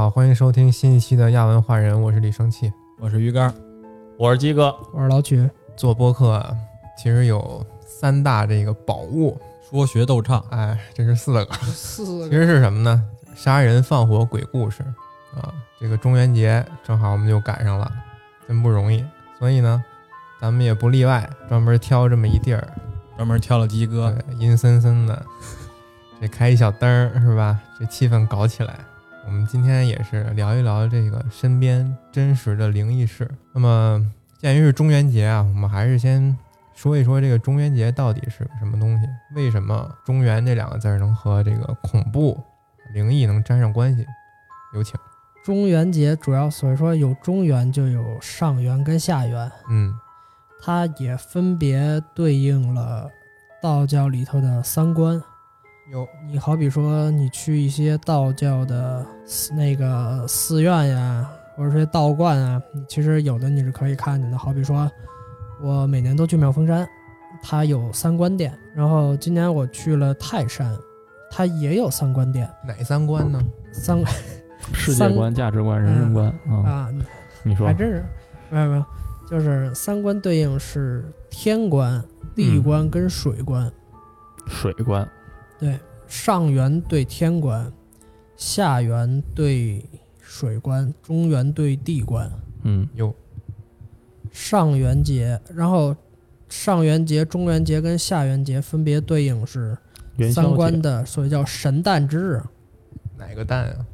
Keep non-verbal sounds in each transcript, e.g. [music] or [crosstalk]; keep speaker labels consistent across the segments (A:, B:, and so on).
A: 好，欢迎收听新一期的亚文化人，我是李生气。
B: 我是鱼竿，
C: 我是鸡哥，
D: 我是老曲，
A: 做播客啊，其实有三大这个宝物，
B: 说学逗唱，
A: 哎，这是四个，[laughs]
D: 四个
A: 其实是什么呢？杀人放火鬼故事啊，这个中元节正好我们就赶上了，真不容易。所以呢，咱们也不例外，专门挑这么一地儿，
B: 专门挑了鸡哥，
A: 阴森森的，[laughs] 这开一小灯儿是吧？这气氛搞起来。我们今天也是聊一聊这个身边真实的灵异事。那么，鉴于是中元节啊，我们还是先说一说这个中元节到底是个什么东西？为什么“中元”这两个字能和这个恐怖、灵异能沾上关系？有请。
D: 中元节主要所以说有中元就有上元跟下元，
A: 嗯
D: 它也分别对应了道教里头的三观。
A: 有
D: 你好比说你去一些道教的寺那个寺院呀，或者说道观啊，你其实有的你是可以看见的。好比说，我每年都去妙峰山，它有三观殿，然后今年我去了泰山，它也有三观殿，
A: 哪三观呢？
D: 三观 [laughs]
C: 世界观、价值观、人生观啊，
D: 啊，
C: 你说
D: 还真是，没有没有，就是三观对应是天观、地观跟水观。
C: 水观，
D: 对，上元对天官，下元对水官，中元对地官。
C: 嗯
A: 有
D: 上元节，然后上元节、中元节跟下元节分别对应是三
C: 元宵节，
D: 官的，所以叫神诞之日，
A: 哪个诞啊？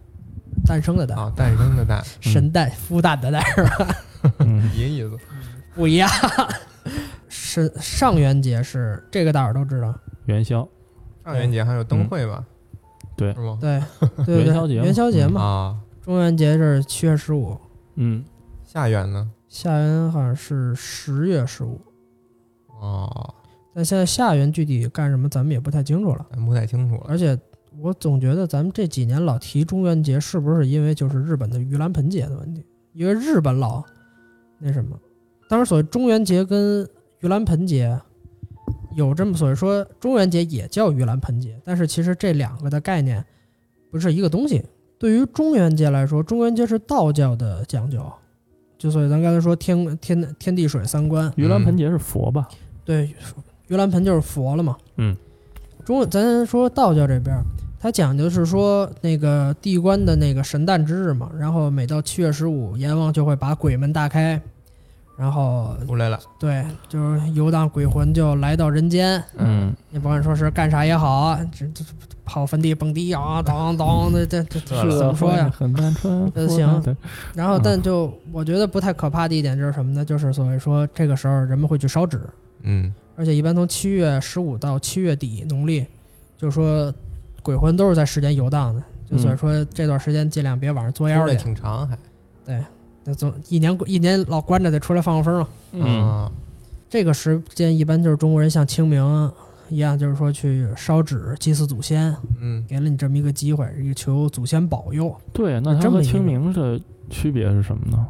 D: 诞生的诞，
A: 啊，诞生的诞，[laughs]
D: 神诞孵蛋的蛋 [laughs] 是吧？
C: 嗯
A: 一个意思。
D: 不一样。[laughs] 是上元节是这个大伙儿都知道，
C: 元宵，
A: 上元节还有灯会吧？
C: 对
A: 是吗？
D: 对 [laughs] 对对
C: 元宵节嘛
D: 元宵节嘛。
A: 啊，
D: 中元节是七月十五，
C: 嗯，
A: 下元呢？
D: 下元好像是十月十五，
A: 哦，
D: 但现在下元具体干什么咱们也不太清楚了。
A: 咱不太清楚了。
D: 而且我总觉得咱们这几年老提中元节，是不是因为就是日本的盂兰盆节的问题？因为日本老那什么，当然所谓中元节跟盂兰盆节有这么所谓说中元节也叫盂兰盆节，但是其实这两个的概念不是一个东西。对于中元节来说，中元节是道教的讲究，就所以咱刚才说天天天地水三观，
C: 盂兰盆节是佛吧？
D: 对，盂兰盆就是佛了嘛。
C: 嗯，
D: 中咱说道教这边，它讲究是说那个地官的那个神诞之日嘛，然后每到七月十五，阎王就会把鬼门大开，然后
A: 出来了，
D: 对，就是游荡鬼魂就来到人间。
C: 嗯，
D: 你甭管说是干啥也好，这这跑坟地蹦迪啊，[laughs] 当当的这这这
A: 是
D: 怎么说呀？
C: 很单纯，
D: 呃行
C: 对，
D: 然后，
C: 嗯
D: 但就我觉得不太可怕的一点就是什么呢？就是所谓说这个时候人们会去烧纸，
A: 嗯，
D: 而且一般从七月十五到七月底农历，就是说鬼魂都是在时间游荡的，就所以说这段时间尽量别晚上作妖去。
A: 挺长还。
D: 那总一年一年老关着得出来放放风嘛。
C: 嗯，
A: 啊，
D: 这个时间一般就是中国人像清明一样，就是说去烧纸祭祀祖先，
A: 嗯，
D: 给了你这么一个机会，一个求祖先保佑。
C: 对，那它和清明的区别是什么呢？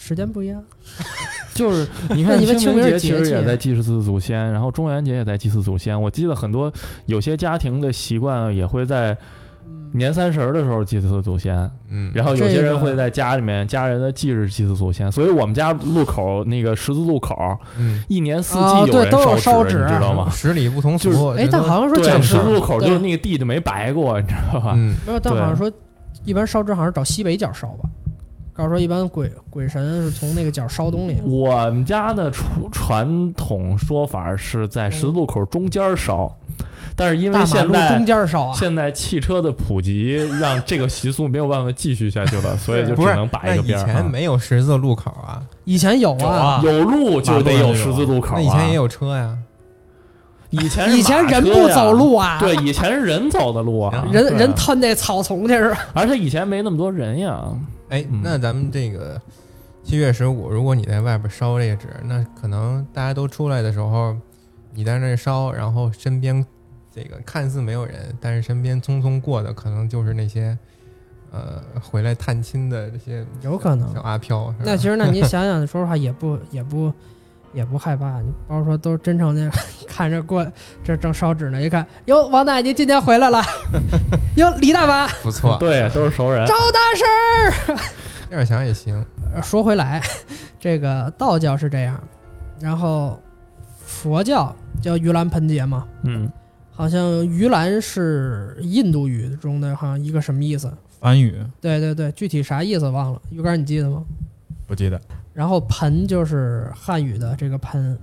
D: 时间不一样，[laughs]
C: 就是你看
D: 清明
C: 节其实也在祭祀祖先，然后中元节也在祭祀祖先。我记得很多有些家庭的习惯也会在年三十儿的时候祭祀祖先，
A: 嗯，
C: 然后有些人会在家里面家人的忌日祭祀祖先。所以我们家路口那个十字路口，
A: 嗯，
C: 一年四
D: 啊
C: 季
D: 有烧
C: 纸，你知道吗？
A: 十里不同
C: 就是
A: 俗。
D: 哎，但好像说，讲
C: 十字路口就是那个地就没白过，你知道吧？
A: 嗯，
D: 没有，但好像说一般烧纸好像是找西北角烧吧。告诉说一般鬼鬼神是从那个角烧东西。
C: 我们家的传传统说法是在十字路口中间烧，但是因为现在
D: 中间烧啊，
C: 现在汽车的普及，让这个习俗没有办法继续下去了，[laughs] 所以就只能，摆一个边儿啊。
A: 前没有十字路口啊，
D: 以前有啊，
C: 有路就得有十字路口、啊。
A: 那以前也有车呀。
C: 以前
D: 以前人不走路啊，
C: 对，以前是人走的路啊，
D: 人人吞那草丛去是吧？
C: 而且以前没那么多人呀。
A: 哎，
C: 嗯
A: 那咱们这个七月十五，如果你在外边烧这个纸，那可能大家都出来的时候，你在那烧，然后身边这个看似没有人，但是身边匆匆过的，可能就是那些呃回来探亲的这些
D: 有可能
A: 小阿飘。
D: 那其实，那你 [laughs] 想想，说实话也不也不也不害怕。你包括说都真诚的 [laughs] 看着过这正烧纸呢，一看哟，王奶奶今天回来了，[laughs] 哟，李大妈，
A: 不错，
C: 对，都是熟人。
D: 赵大师。[laughs]
A: 这样想也行。
D: 呃说回来，这个道教是这样，然后佛教叫盂兰盆节嘛，
C: 嗯，
D: 好像盂兰是印度语中的好像一个什么意思？
B: 梵语
D: 对对对，具体啥意思忘了。鱼竿你记得吗？
B: 不记得，
D: 然后盆就是汉语的这个盆，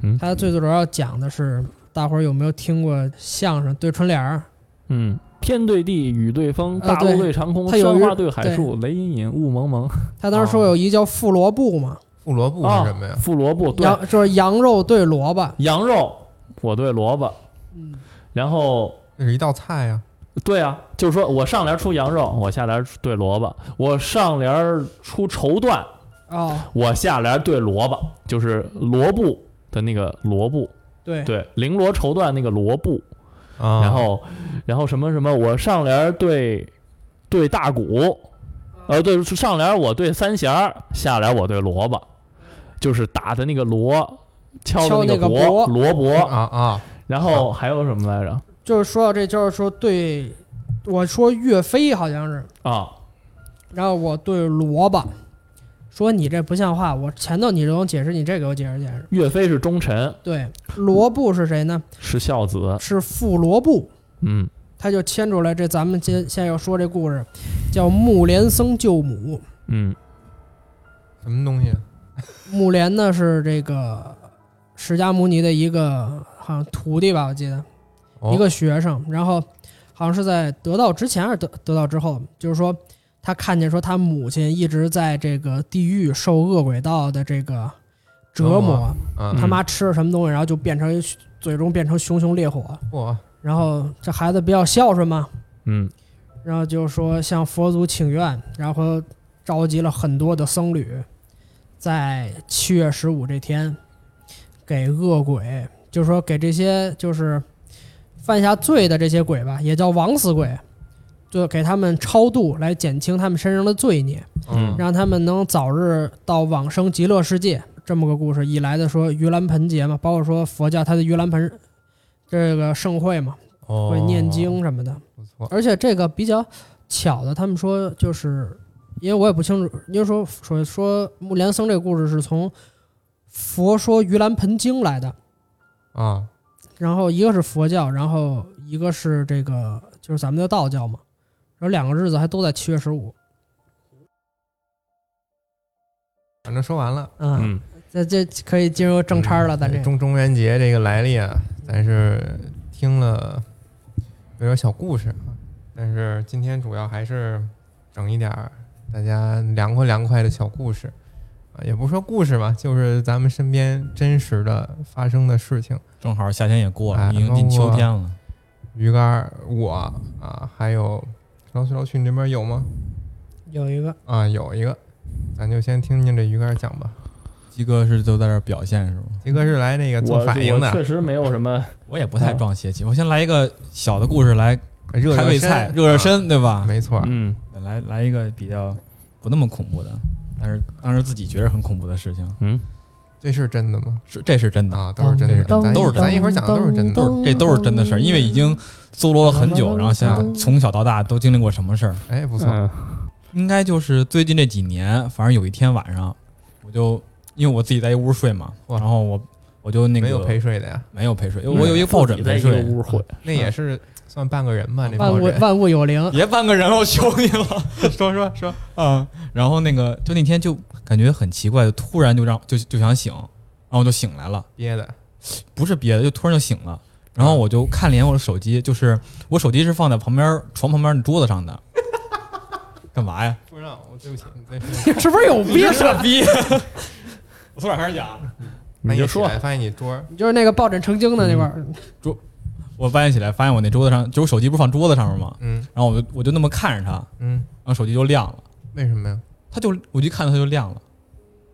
C: 嗯。
D: 它最主要讲的是大伙儿有没有听过相声对春联儿？
C: 嗯，天对地，雨对风，大陆对长空，山花对海树，雷隐隐，雾蒙蒙。
D: 他当时说有一叫富萝卜嘛，
A: 富萝卜是什么呀？
C: 胡萝卜对，
D: 羊就是羊肉对萝卜，
C: 羊肉我对萝卜，
D: 嗯，
C: 然后
A: 那是一道菜呀。
C: 对啊，就是说我上联出羊肉，我下联对萝卜；我上联出绸缎，
D: 哦，
C: 我下联对萝卜，就是萝卜的那个萝卜，
D: 对，
C: 对，绫罗绸缎那个罗布。
A: 啊，
C: 然后，然后什么什么，我上联对对大鼓，呃，对上联我对三弦，下联我对萝卜，就是打的那个锣，敲
D: 的那个
C: 的钹，
D: 钹
C: 罗卜。
A: 啊啊，
C: 然后还有什么来着？
D: 就是说到这，就是说对，我说岳飞好像是，
C: 啊，
D: 然后我对萝卜说你这不像话，我前头你给我解释，你这给我解释解释。
C: 岳飞是忠臣，
D: 对，罗布是谁呢？
C: 是孝子。
D: 是富罗布，
C: 嗯
D: 他就牵出来这咱们接现在要说这故事，叫木莲僧救母。
C: 嗯
A: 什么东西？[laughs]
D: 木莲呢是这个释迦牟尼的一个好像徒弟吧，我记得。
A: 哦
D: 一个学生，然后好像是在得道之前还是得得道之后，就是说他看见说他母亲一直在这个地狱受恶鬼道的这个折磨，
A: 嗯，
D: 他妈吃了什么东西，然后就变成最终变成熊熊烈火，
A: 嚯，
D: 然后这孩子比较孝顺嘛，
C: 嗯。
D: 然后就说向佛祖请愿，然后召集了很多的僧侣，在七月十五这天，给恶鬼，就是说给这些就是犯下罪的这些鬼吧，也叫枉死鬼，就给他们超度，来减轻他们身上的罪孽，
C: 嗯
D: 让他们能早日到往生极乐世界。这么个故事，以来的说盂兰盆节嘛，包括说佛教它的盂兰盆这个盛会嘛，
A: 哦，
D: 会念经什么的。
A: 不错，
D: 而且这个比较巧的，他们说就是，因为我也不清楚，因为说说说木莲僧这个故事是从《佛说盂兰盆经》来的，
A: 啊，
D: 然后一个是佛教，然后一个是这个就是咱们的道教嘛，然后两个日子还都在七月十五，
A: 反正说完了。
D: 嗯，
C: 嗯
D: 这这可以进入正差了，咱这
A: 中中元节这个来历啊，咱是听了有点小故事啊，但是今天主要还是整一点儿大家凉快凉快的小故事啊，也不说故事吧，就是咱们身边真实的发生的事情。
B: 正好夏天也过了，
A: 哎
B: 已经进秋天了。
A: 鱼竿儿，我啊，还有老许老许，你这边有吗？
D: 有一个
A: 啊，有一个，咱就先听听这鱼竿讲吧。
B: 鸡哥是都在这表现是吗？
A: 鸡哥是来那个做反应的，
C: 确实没有什么，[laughs]
B: 我也不太撞邪气，我先来一个小的故事来
A: 热
B: 胃菜，热热身，对吧？
A: 没错，
C: 嗯
B: 来来一个比较不那么恐怖的，但是当时自己觉得很恐怖的事情，
C: 嗯，
A: 这是真的吗？
B: 是这是真的，
A: 啊，都是真的，
B: 当
A: 咱
B: 都是真的。
A: 咱一会儿讲的都是真的，
B: 都是这都是真的事儿，因为已经搜罗了很久，然后想想从小到大都经历过什么事儿，
A: 哎，不错，
C: 嗯。
B: 应该就是最近这几年，反正有一天晚上，我就因为我自己在一屋睡嘛，然后我我就那个
A: 没有陪睡的呀，
B: 没有陪睡，我有一个抱枕陪睡，
C: 屋会，
A: 那也是算半个人吧，那
D: 万物
A: 抱枕。
D: 万物有灵，
B: 别半个人，我求你了，
A: 说说说，
B: 啊！然后那个就那天就感觉很奇怪，就突然就让就就想醒，然后我就醒来了，
A: 憋的，
B: 不是憋的，就突然就醒了。然后我就看了一眼我的手机，就是我手机是放在旁边床旁边的桌子上的。[laughs] 干嘛呀？
A: 不让我对不起，你。
D: 是不是有病？
B: 傻逼！[laughs] 我从哪开始讲？
C: 你就说
A: 发现你桌
D: 你就是那个抱枕成精的那块儿，
B: 我半夜起来发现我那桌子上，就我手机不是放桌子上面吗？
A: 嗯
B: 然后我就我就那么看着它，
A: 嗯，
B: 然后手机就亮了，
A: 为什么呀？
B: 它就我就一看它就亮了，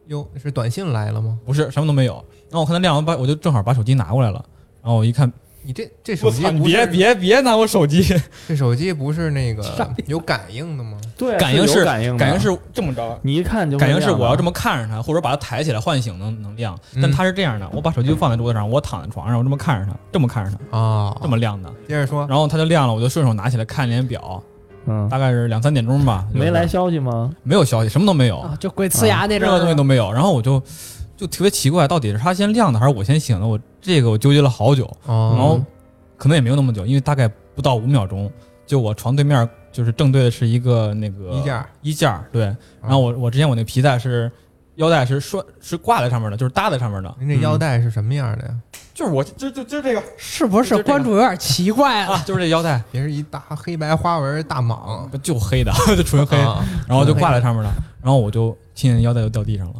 A: 哟，是短信来了吗？
B: 不是什么都没有。然后我看它亮完，把我就正好把手机拿过来了，然后我一看
A: 你这这手机不
B: 别别别拿我手机，[laughs]
A: 这手机不是那个有感应的吗？
C: 对，
B: 感应是
C: 感应的，
B: 感应是这么着。
C: 你一看就
B: 感应是我要这么看着它，或者把它抬起来唤醒能能亮。
A: 嗯
B: 但它是这样的，我把手机放在桌子上，我躺在床上，我这么看着它，这么看着它，
A: 啊，
B: 这么亮的。
A: 接着说，
B: 然后它就亮了，我就顺手拿起来看了一眼表，
C: 嗯，
B: 大概是两三点钟吧。
C: 没来消息吗？
B: 没有消息，什么都没有，
D: 啊，就鬼呲牙那阵
B: 任何东西都没有。然后我就就特别奇怪，到底是他先亮的还是我先醒的？我这个我纠结了好久，
A: 哦，
B: 然后可能也没有那么久，因为大概不到五秒钟，就我床对面就是正对的是一个那个
A: 衣架，
B: 衣架，对。然后我我之前我那皮带是腰带是拴是挂在上面的，就是搭在上面的，
A: 您这腰带是什么样的呀？
B: 就是我就就就这个
D: 是不？
B: 是
D: 关注有点奇怪了？
B: 啊，就是这腰带，
A: 别是一大黑白花纹大蟒，
B: 就黑的，[laughs] 就纯黑，
A: 啊
B: 然后就挂在上面了，然后我就听见腰带就掉地上了。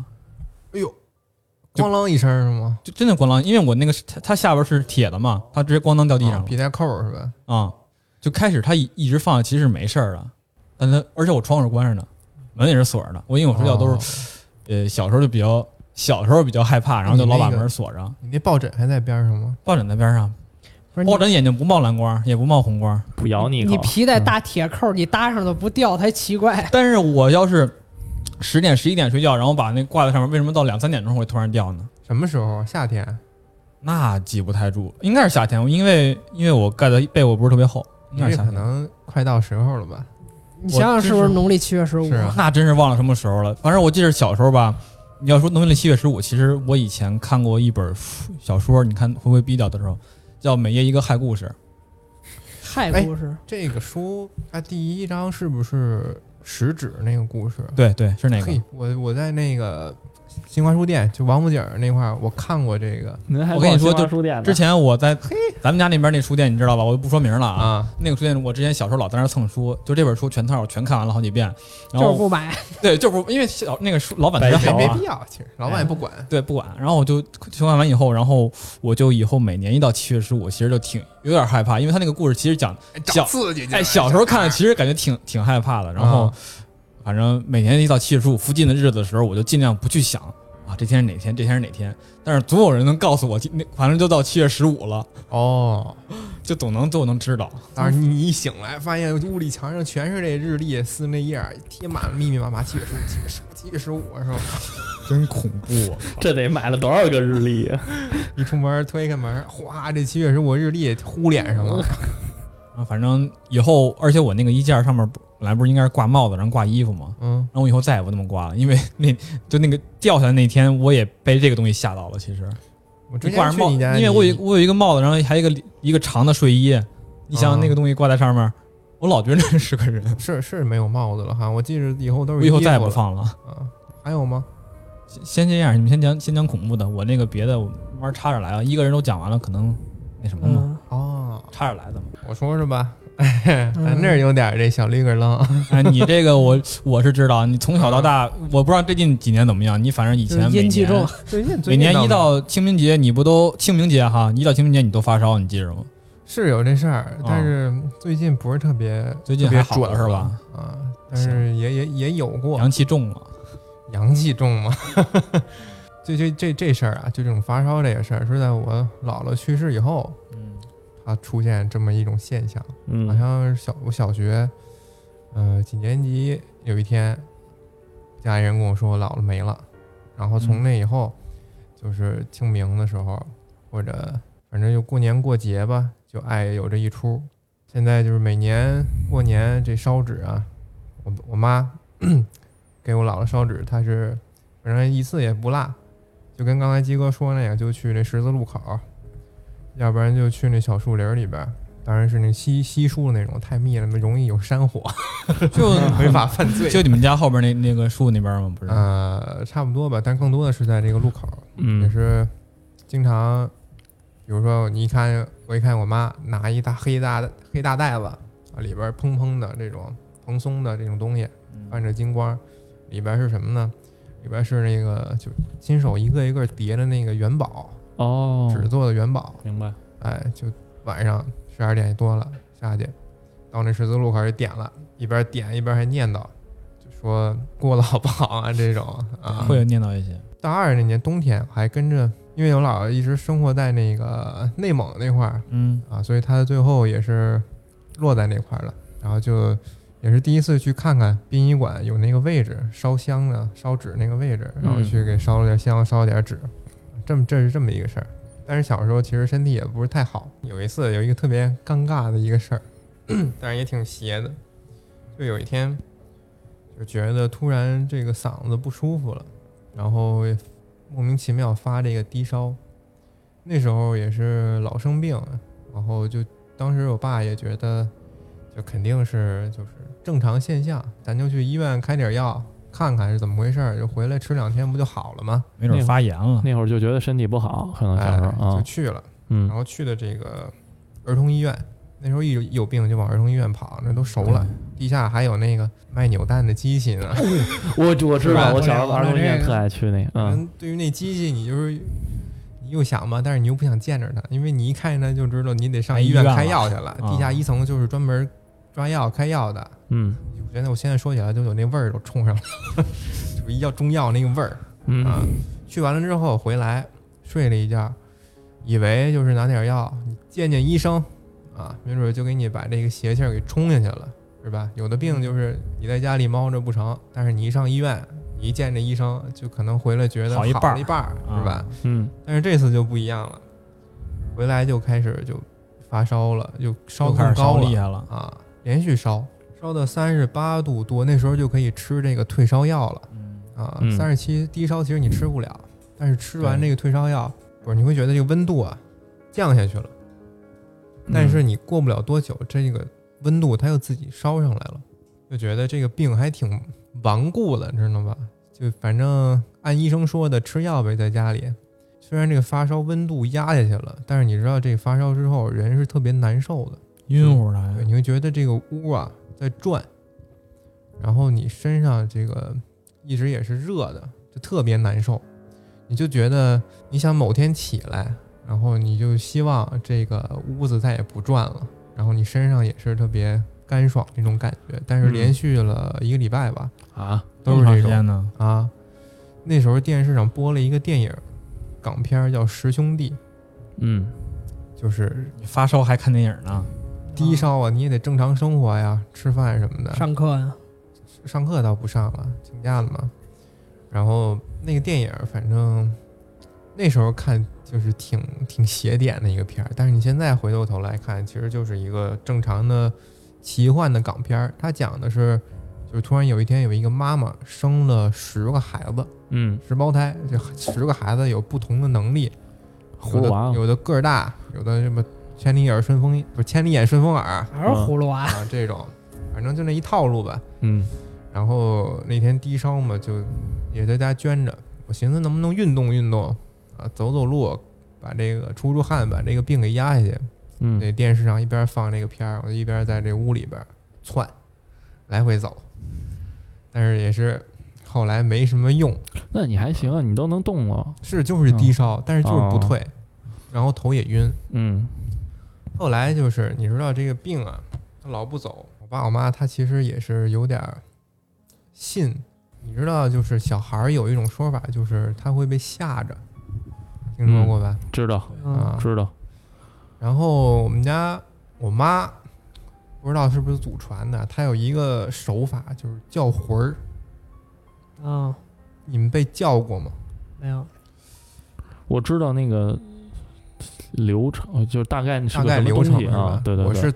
A: 咣啷一声是吗？
B: 就真的咣啷，因为我那个是它它下边是铁的嘛，它直接咣当掉地上
A: 皮带扣是吧？
B: 啊、就开始它一一直放，其实是没事儿的，但它而且我窗户是关着的，门也是锁着的。我因为我睡觉都是、
A: 哦
B: 呃小时候就比较小时候比较害怕，然后就老把门锁上，
A: 你那抱枕还在边上吗？
B: 抱枕在边上，
D: 不是
B: 抱枕眼睛不冒蓝光，也不冒红光。
C: 不咬你一口
D: 你皮带大铁扣，你搭上都不掉才奇怪。
B: 但是我要是十点十一点睡觉，然后把那挂在上面，为什么到两三点钟会突然掉呢？
A: 什么时候？夏天？
B: 那记不太住，应该是夏天，因为因为我盖的被窝不是特别厚，应
A: 你这可
B: 该是夏天。
A: 能快到时候了吧？
D: 你想想是不是农历七月十五？
A: 是啊
B: 那真是忘了什么时候了。反正我记得小时候吧，你要说农历七月十五，其实我以前看过一本书小说，你看会不会逼掉的时候，叫《每夜一个害故事
D: 害故事，
A: 这个书它第一章是不是食指那个故事？》。
B: 对对，是那个
A: 嘿。，我我在那个新华书店，就王府井那块儿，我看过这个
B: 我跟你说就之前我在咱们家那边那书店，你知道吧？我就不说名了啊。
A: 啊，
B: 那个书店，我之前小时候老在那儿蹭书，就这本书全套我全看完了好几遍。然后
D: 就是不买。[laughs]
B: 对，就不因为小那个书老板特别 [laughs]
A: 没
B: 好啊
A: 没必，要，其实老板也不管。
B: 对，不管。然后我就全看完以后，然后我就以后每年一到七月十五，其实就挺有点害怕，因为他那个故事其实讲
A: 找刺激，
B: 哎，小时候看其实感觉挺挺害怕的，然后
A: 啊
B: 反正每年一到七月十五附近的日子的时候，我就尽量不去想啊，这天是哪天，这天是哪天。但是总有人能告诉我，那反正就到七月十五了，
A: 哦。[laughs]
B: 就总能都能知道。
A: 但是你一醒来，发现屋里墙上全是这日历撕那页儿，贴满了密密麻麻七月十五、七月十五、七月十五，是吧？
B: 真恐怖、啊！
C: 这得买了多少个日历啊？[laughs]
A: 一出门推开门，哗，这七月十五日历呼脸上了。[laughs]
B: 啊，反正以后，而且我那个衣架上面本来不是应该是挂帽子，然后挂衣服吗？
A: 嗯，
B: 然后我以后再也不那么挂了，因为那就那个掉下来那天，我也被这个东西吓到了。其实
A: 我之
B: 挂上帽，因为我有我有一个帽子，然后还有一个一个长的睡衣，你想想
A: 啊
B: 那个东西挂在上面，我老觉得那是个人。[laughs]
A: 是是没有帽子了哈，我记着以后都是
B: 我以后再也不放了。
A: 啊。还有吗？
B: 先先这样，你们先讲先讲恐怖的，我那个别的我慢慢插着来啊。一个人都讲完了，可能那什么嘛，
D: 嗯，
A: 哦，
B: 插着来的嘛。
A: 我说说吧，[laughs] 咱这儿有点这小绿个愣，[laughs]
B: 哎，你这个我我是知道，你从小到大，我不知道最近几年怎么样，你反正以前每年
D: 阴气重。[laughs]
A: 最近
B: 每年一到清明节，你不都清明节哈？一到清明节你都发烧，你记着吗？
A: 是有这事儿，但是最近不是特别
B: 哦最近
A: 特别
B: 还好了是吧？
A: 啊，但是也也也有过
B: 阳气重了，
A: 阳气重嘛。这这这这事儿啊，就这种发烧这个事儿，是在我姥姥去世以后，
B: 嗯
A: 它出现这么一种现象。嗯好
C: 嗯，
A: 像是小我小学，呃几年级有一天，家里人跟我说我姥姥没了，然后从
B: 嗯
A: 那以后，就是清明的时候，或者反正就过年过节吧，就爱有这一出。现在就是每年过年这烧纸啊，我我妈 [clears throat] 给我姥姥烧纸，她是反正一次也不落，就跟刚才鸡哥说那个，就去那十字路口，要不然就去那小树林里边儿。当然是那稀稀疏的那种，太密了，容易有山火，[laughs]
B: 就
A: 违法犯罪。
B: 就你们家后边那那个树那边吗？不是？
A: 呃，差不多吧，但更多的是在这个路口，也
C: 嗯，
A: 是经常，比如说你一看，我一看我妈拿一大黑大的黑大袋子，啊，里边砰砰的这种蓬松的这种东西，
B: 嗯
A: 泛着金光，里边是什么呢？里边是那个就亲手一个一个叠的那个元宝，
C: 哦，
A: 纸做的元宝，
C: 明白。
A: 哎，就晚上十二点多了下去，到那十字路口就点了，一边点一边还念叨，就说过得好不好啊这种啊。
B: 会有念叨一些。
A: 大二那年冬天，还跟着因为我姥姥一直生活在那个内蒙那块儿
B: 嗯
A: 啊，所以她最后也是落在那块儿了。然后就也是第一次去看看殡仪馆有那个位置烧香的烧纸那个位置，然后去给烧了点香，烧了点纸，这么这是这么一个事儿。但是小时候其实身体也不是太好，有一次有一个特别尴尬的一个事儿，[clears throat] 但是也挺邪的。就有一天，就觉得突然这个嗓子不舒服了，然后莫名其妙发这个低烧。那时候也是老生病，然后就当时我爸也觉得，就肯定是就是正常现象，咱就去医院开点药看看是怎么回事儿，就回来吃两天不就好了吗？
B: 没准发炎了。
C: 那会儿就觉得身体不好，可能小时候
A: 哎，就
C: 啊，
A: 去了。
C: 嗯
A: 然后去的这个儿童医院，那时候一有有病就往儿童医院跑，那都熟了。地下还有那个卖扭蛋的机器呢。
C: 我 [laughs] 我知道，我小时候
D: 我
C: 儿童医院特爱去那个，嗯，
A: 嗯，对于那机器，你就是你又想吧，但是你又不想见着它，因为你一看见它就知道你得上医院
B: 开
A: 药去了。
B: 啊
A: 地下一层就是专门抓药开药的。
C: 嗯
A: 我觉得我现在说起来就有那味儿都冲上了，[laughs] 就是一药中药那个味儿啊
C: 嗯。
A: 去完了之后回来睡了一觉，以为就是拿点药，你见见医生啊，没准就给你把这个邪气儿给冲下去了，是吧？有的病就是你在家里猫着不成，但是你一上医院，你一见这医生，就可能回来觉得
B: 好一半儿
A: 了一半儿，是吧？
C: 嗯
A: 但是这次就不一样了，回来就开始就发烧了，就烧更高了
B: 烧厉害了。
A: 啊，连续烧，烧到三十八度多，那时候就可以吃这个退烧药了。
B: 嗯，
A: 啊，
C: 嗯
A: 三十七低烧其实你吃不了，但是吃完这个退烧药，不是你会觉得这个温度啊降下去了，但是你过不了多久，这个温度它又自己烧上来了，就觉得这个病还挺顽固的，知道吧？就反正按医生说的吃药呗，在家里。虽然这个发烧温度压下去了，但是你知道这个发烧之后人是特别难受的。
B: 晕乎的
A: 对，。你会觉得这个屋啊在转，然后你身上这个一直也是热的，就特别难受。你就觉得你想某天起来，然后你就希望这个屋子再也不转了，然后你身上也是特别干爽那种感觉。但是
C: 嗯
A: 连续了一个礼拜吧，
C: 啊，
A: 都是这种。啊。那时候电视上播了一个电影，港片叫《十兄弟》，
C: 嗯
A: 就是
B: 你发烧还看电影呢？
A: 低烧啊，你也得正常生活呀，吃饭什么的。
D: 上课呀，
A: 上课倒不上了，请假了嘛。然后那个电影，反正那时候看就是挺挺邪点的一个片儿，但是你现在回过头来看，其实就是一个正常的奇幻的港片儿。它讲的是，就是突然有一天有一个妈妈生了十个孩子，
C: 嗯，
A: 十胞胎，这十个孩子有不同的能力，有的有的个儿大，有的什么千里眼顺风不是千里眼顺风耳
D: 还是葫芦娃？
A: 啊这种，反正就那一套路吧。
C: 嗯
A: 然后那天低烧嘛，就也在家捐着。我寻思能不能运动运动啊，走走路，把这个出出汗，把这个病给压下去。
C: 嗯
A: 那电视上一边放这个片儿，我就一边在这屋里边窜，来回走。但是也是后来没什么用，
C: 那你还行啊，你都能动了，
A: 是就是低烧，但是就是不退，然后头也晕。
C: 嗯
A: 后来就是你知道这个病啊，他老不走。我爸我妈他其实也是有点儿信，你知道，就是小孩儿有一种说法，就是他会被吓着，听说过吧？
C: 知道
D: 嗯，
A: 啊，
C: 知道，
A: 然后我们家我妈不知道是不是祖传的，她有一个手法，就是叫魂儿。
D: 啊，
A: 你们被叫过吗？
D: 没有，
C: 我知道那个流程，就是大概是
A: 大概流程
C: 啊？？对对，对
A: 我是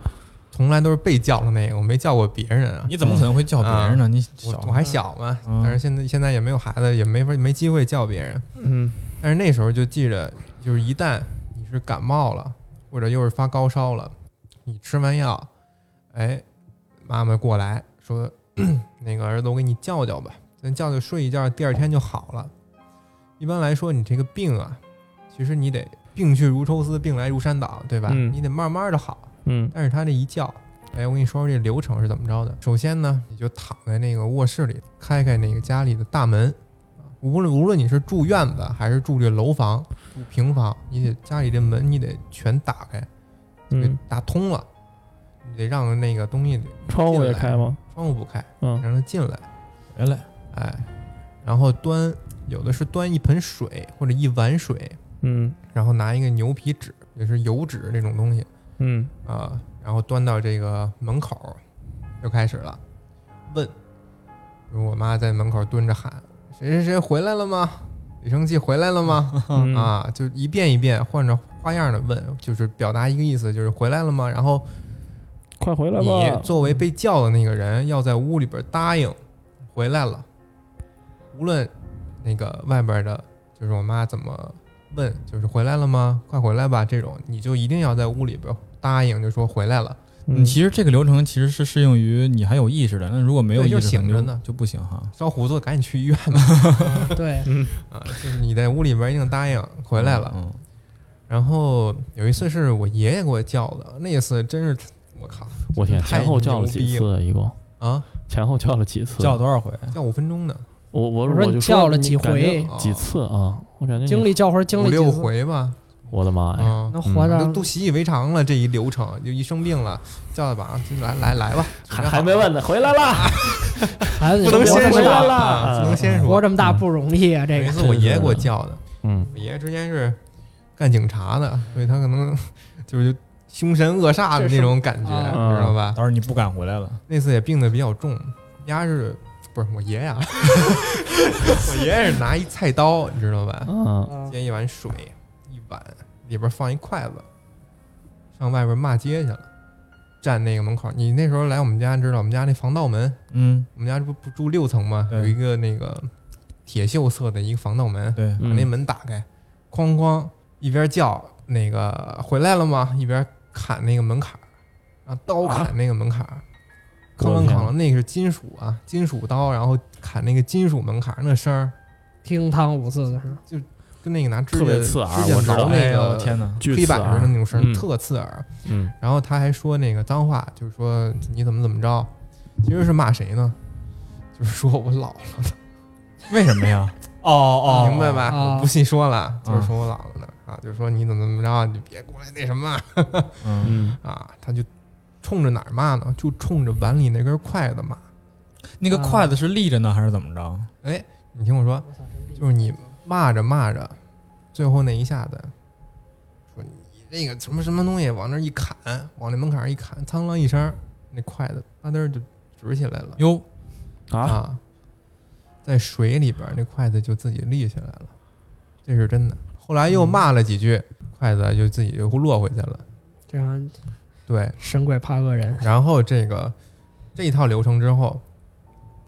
A: 从来都是被叫的那个，我没叫过别人啊。
B: 你怎么可能会叫别人呢？你小
A: 我我还小嘛，
B: 嗯
A: 但是现在现在也没有孩子，也没法没机会叫别人。
C: 嗯
A: 但是那时候就记着，就是一旦你是感冒了，或者又是发高烧了，你吃完药，哎，妈妈过来说，[clears throat] 那个儿子，我给你叫叫吧，咱叫叫睡一觉，第二天就好了。一般来说，你这个病啊，其实你得病去如抽丝，病来如山倒，对吧？
C: 嗯
A: 你得慢慢的好。
C: 嗯
A: 但是他这一叫，哎，我跟你说说这流程是怎么着的。首先呢，你就躺在那个卧室里，开开那个家里的大门，啊无论无论你是住院子还是住这楼房、住平房，你得家里这门你得全打开，给
C: 嗯，
A: 打通了，你得让那个东西
C: 窗户也开吗？
A: 窗户不开，
C: 嗯
A: 让它进来，
B: 回来，
A: 哎，然后端有的是端一盆水或者一碗水，
C: 嗯
A: 然后拿一个牛皮纸，也是油纸这种东西
C: 嗯
A: 啊，然后端到这个门口，就开始了问。比如我妈在门口蹲着喊：“谁谁谁回来了吗？李生气回来了吗？”
C: 嗯
A: 啊，就一遍一遍换着花样的问，就是表达一个意思，就是回来了吗？然后
C: 快回来
A: 你
C: 吧！
A: 作为被叫的那个人，要在屋里边答应回来了，无论那个外边的，就是我妈怎么问，就是回来了吗？快回来吧，这种你就一定要在屋里边答应，就说回来了。
C: 嗯，
B: 其实这个流程其实是适用于你还有意识的，那如果没有
A: 就
B: 意识，可能
A: 醒着呢
B: 就不行哈。
A: 烧胡子赶紧去医院吧 [laughs]
D: 对，
C: 嗯
A: 啊！就是你在屋里边一定答应回来了。
B: 嗯，
A: 然后有一次是我爷爷给我叫的，那一次真是我靠
C: 我天，前后叫了几次？一共
A: 啊，
C: 前后叫了几次？
B: 叫了多少回？
A: 叫五分钟呢，
C: 我我
D: 我说你
C: 我就
D: 叫了几
C: 你
D: 回
A: 哦
C: 几次啊？我感觉你
D: 经历叫魂经
A: 五六回吧。
C: 我的妈呀！
A: 啊，
D: 能活着
A: 都都习以为常了，这一流程就一生病了，叫他吧，来来来吧，
C: 还还没问呢，回来了！[laughs]
D: 孩子
A: 不能先说不能先说。
D: 活这么大不容易啊，这个
A: 次我爷爷给我叫的，
C: 嗯
A: 我爷爷之前是干警察的，所以他可能就是凶神恶煞的那种感觉，知道吧？
B: 到时候你不敢回来了，
A: 那次也病的比较重，丫是不是我爷呀？[laughs] [laughs] 我爷爷是拿一菜刀，你知道吧？
C: 嗯
D: 啊
A: 接一碗水，一碗里边放一筷子，上外边骂街去了，站那个门口。你那时候来我们家，知道我们家那防盗门，
B: 嗯，
A: 我们家不不住六层吗？有一个那个铁锈色的一个防盗门，
B: 对，
A: 把那
C: 嗯
A: 门打开，哐哐一边叫那个回来了吗？一边砍那个门槛儿，然后刀砍那个门槛哐啷哐啷，那个是金属啊，金属刀，然后砍那个金属门槛儿，那声儿
D: 听汤五次的声，就，
A: 跟那个拿指
C: 特别
A: 甲
C: 刺耳
A: 指甲
C: 我知道
A: 挠那个
B: 天哪，
C: 巨
A: 黑板
C: 刺耳
A: 似的那种声特刺耳。
C: 嗯
A: 然后他还说那个脏话，就是说你怎么怎么着，其实是骂谁呢？就是说我老了，[laughs]
B: 为什么呀？[laughs] 哦哦，
A: 明白吧？
D: 哦
A: 我不细说了，
B: 嗯
A: 就是说我老了呢啊，就是说你怎么怎么着，你别过来那什么 [laughs] 啊，他就冲着哪儿骂呢？就冲着碗里那根筷子骂。
B: 那个筷子是立着呢，还是怎么着？
A: 哎，你听我说，就是你骂着骂着，最后那一下子，说你那个什么什么东西往那儿一砍，往那门槛上一砍，苍啷一声，那筷子吧嘚儿就直起来了
B: 哟，
C: 啊，
A: 在水里边儿那筷子就自己立起来了，这是真的。后来又骂了几句，筷子就自己又落回去了。
D: 这样
A: 对，
D: 神鬼怕恶人，
A: 然后这个这一套流程之后，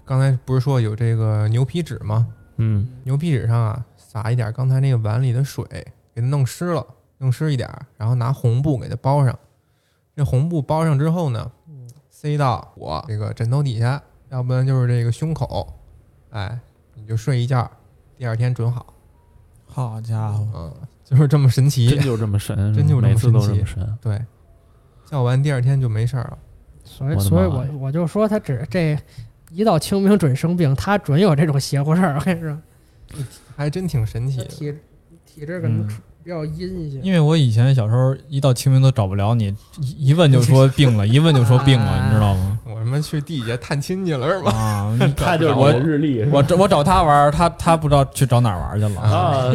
A: 刚才不是说有这个牛皮纸吗？
C: 嗯
A: 牛皮纸上啊撒一点刚才那个碗里的水，给它弄湿了，弄湿一点儿，然后拿红布给它包上。这红布包上之后呢，塞到我这个枕头底下，要不然就是这个胸口，哎，你就睡一觉，第二天准好。
B: 好家伙，
A: 嗯，就是这么神奇
C: 真。就这么神，
A: 真就这么神 [laughs] 奇
C: 神。
A: 对，叫完第二天就没事儿了。
D: 所以所以我我就说他只这一到清明准生病，他准有这种邪乎事儿，我跟你说，[laughs]
A: 还真挺神奇的。
D: 体体质可能
B: 嗯
D: 比较阴一些。
B: 因为我以前小时候一到清明都找不了你，一一问就说病了，[laughs] 一问就说病了，你知道吗？
A: 我他妈去地下探亲去了是吧？
B: 啊，[laughs]
C: 他就是
B: 我
C: 日历
B: 我找我找他玩儿，他他不知道去找哪儿玩去了，
C: 啊，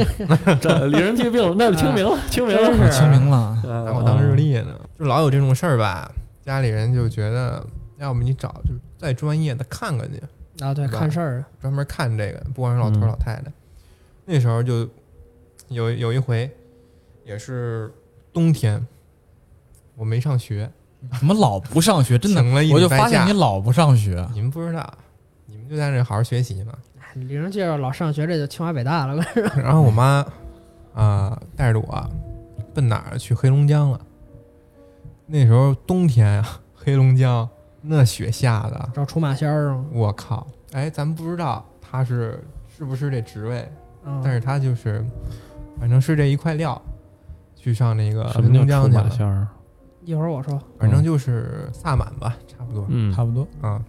C: 这李仁气病了，那就清明了，清明了，
B: 清明了，
A: 拿我当日历呢，就老有这种事儿吧。家里人就觉得，要么你找就再专业的看看去，
D: 啊，对，看事儿，
A: 专门看这个，不管是老头老太太。那时候就有有一回，也是冬天，我没上学，
B: 怎么老不上学？真的，
A: 请了一
B: 我就发现你老不上学。
A: 你们不知道，你们就在这好好学习嘛。
D: 李仁介绍老上学，这就清华北大了。[laughs]
A: 然后我妈啊、带着我奔哪儿去黑龙江了。那时候冬天啊，黑龙江那雪下的，
D: 找出马仙儿啊，
A: 我靠！哎，咱们不知道他是是不是这职位，
D: 嗯
A: 但是他就是，反正是这一块料，去上那个黑
C: 什么
A: 龙
C: 叫出
A: 江去了。
C: 马仙儿？
D: 一会儿我说，
A: 反正就是萨满吧，差不多
C: 嗯，
B: 差不多，
A: 啊。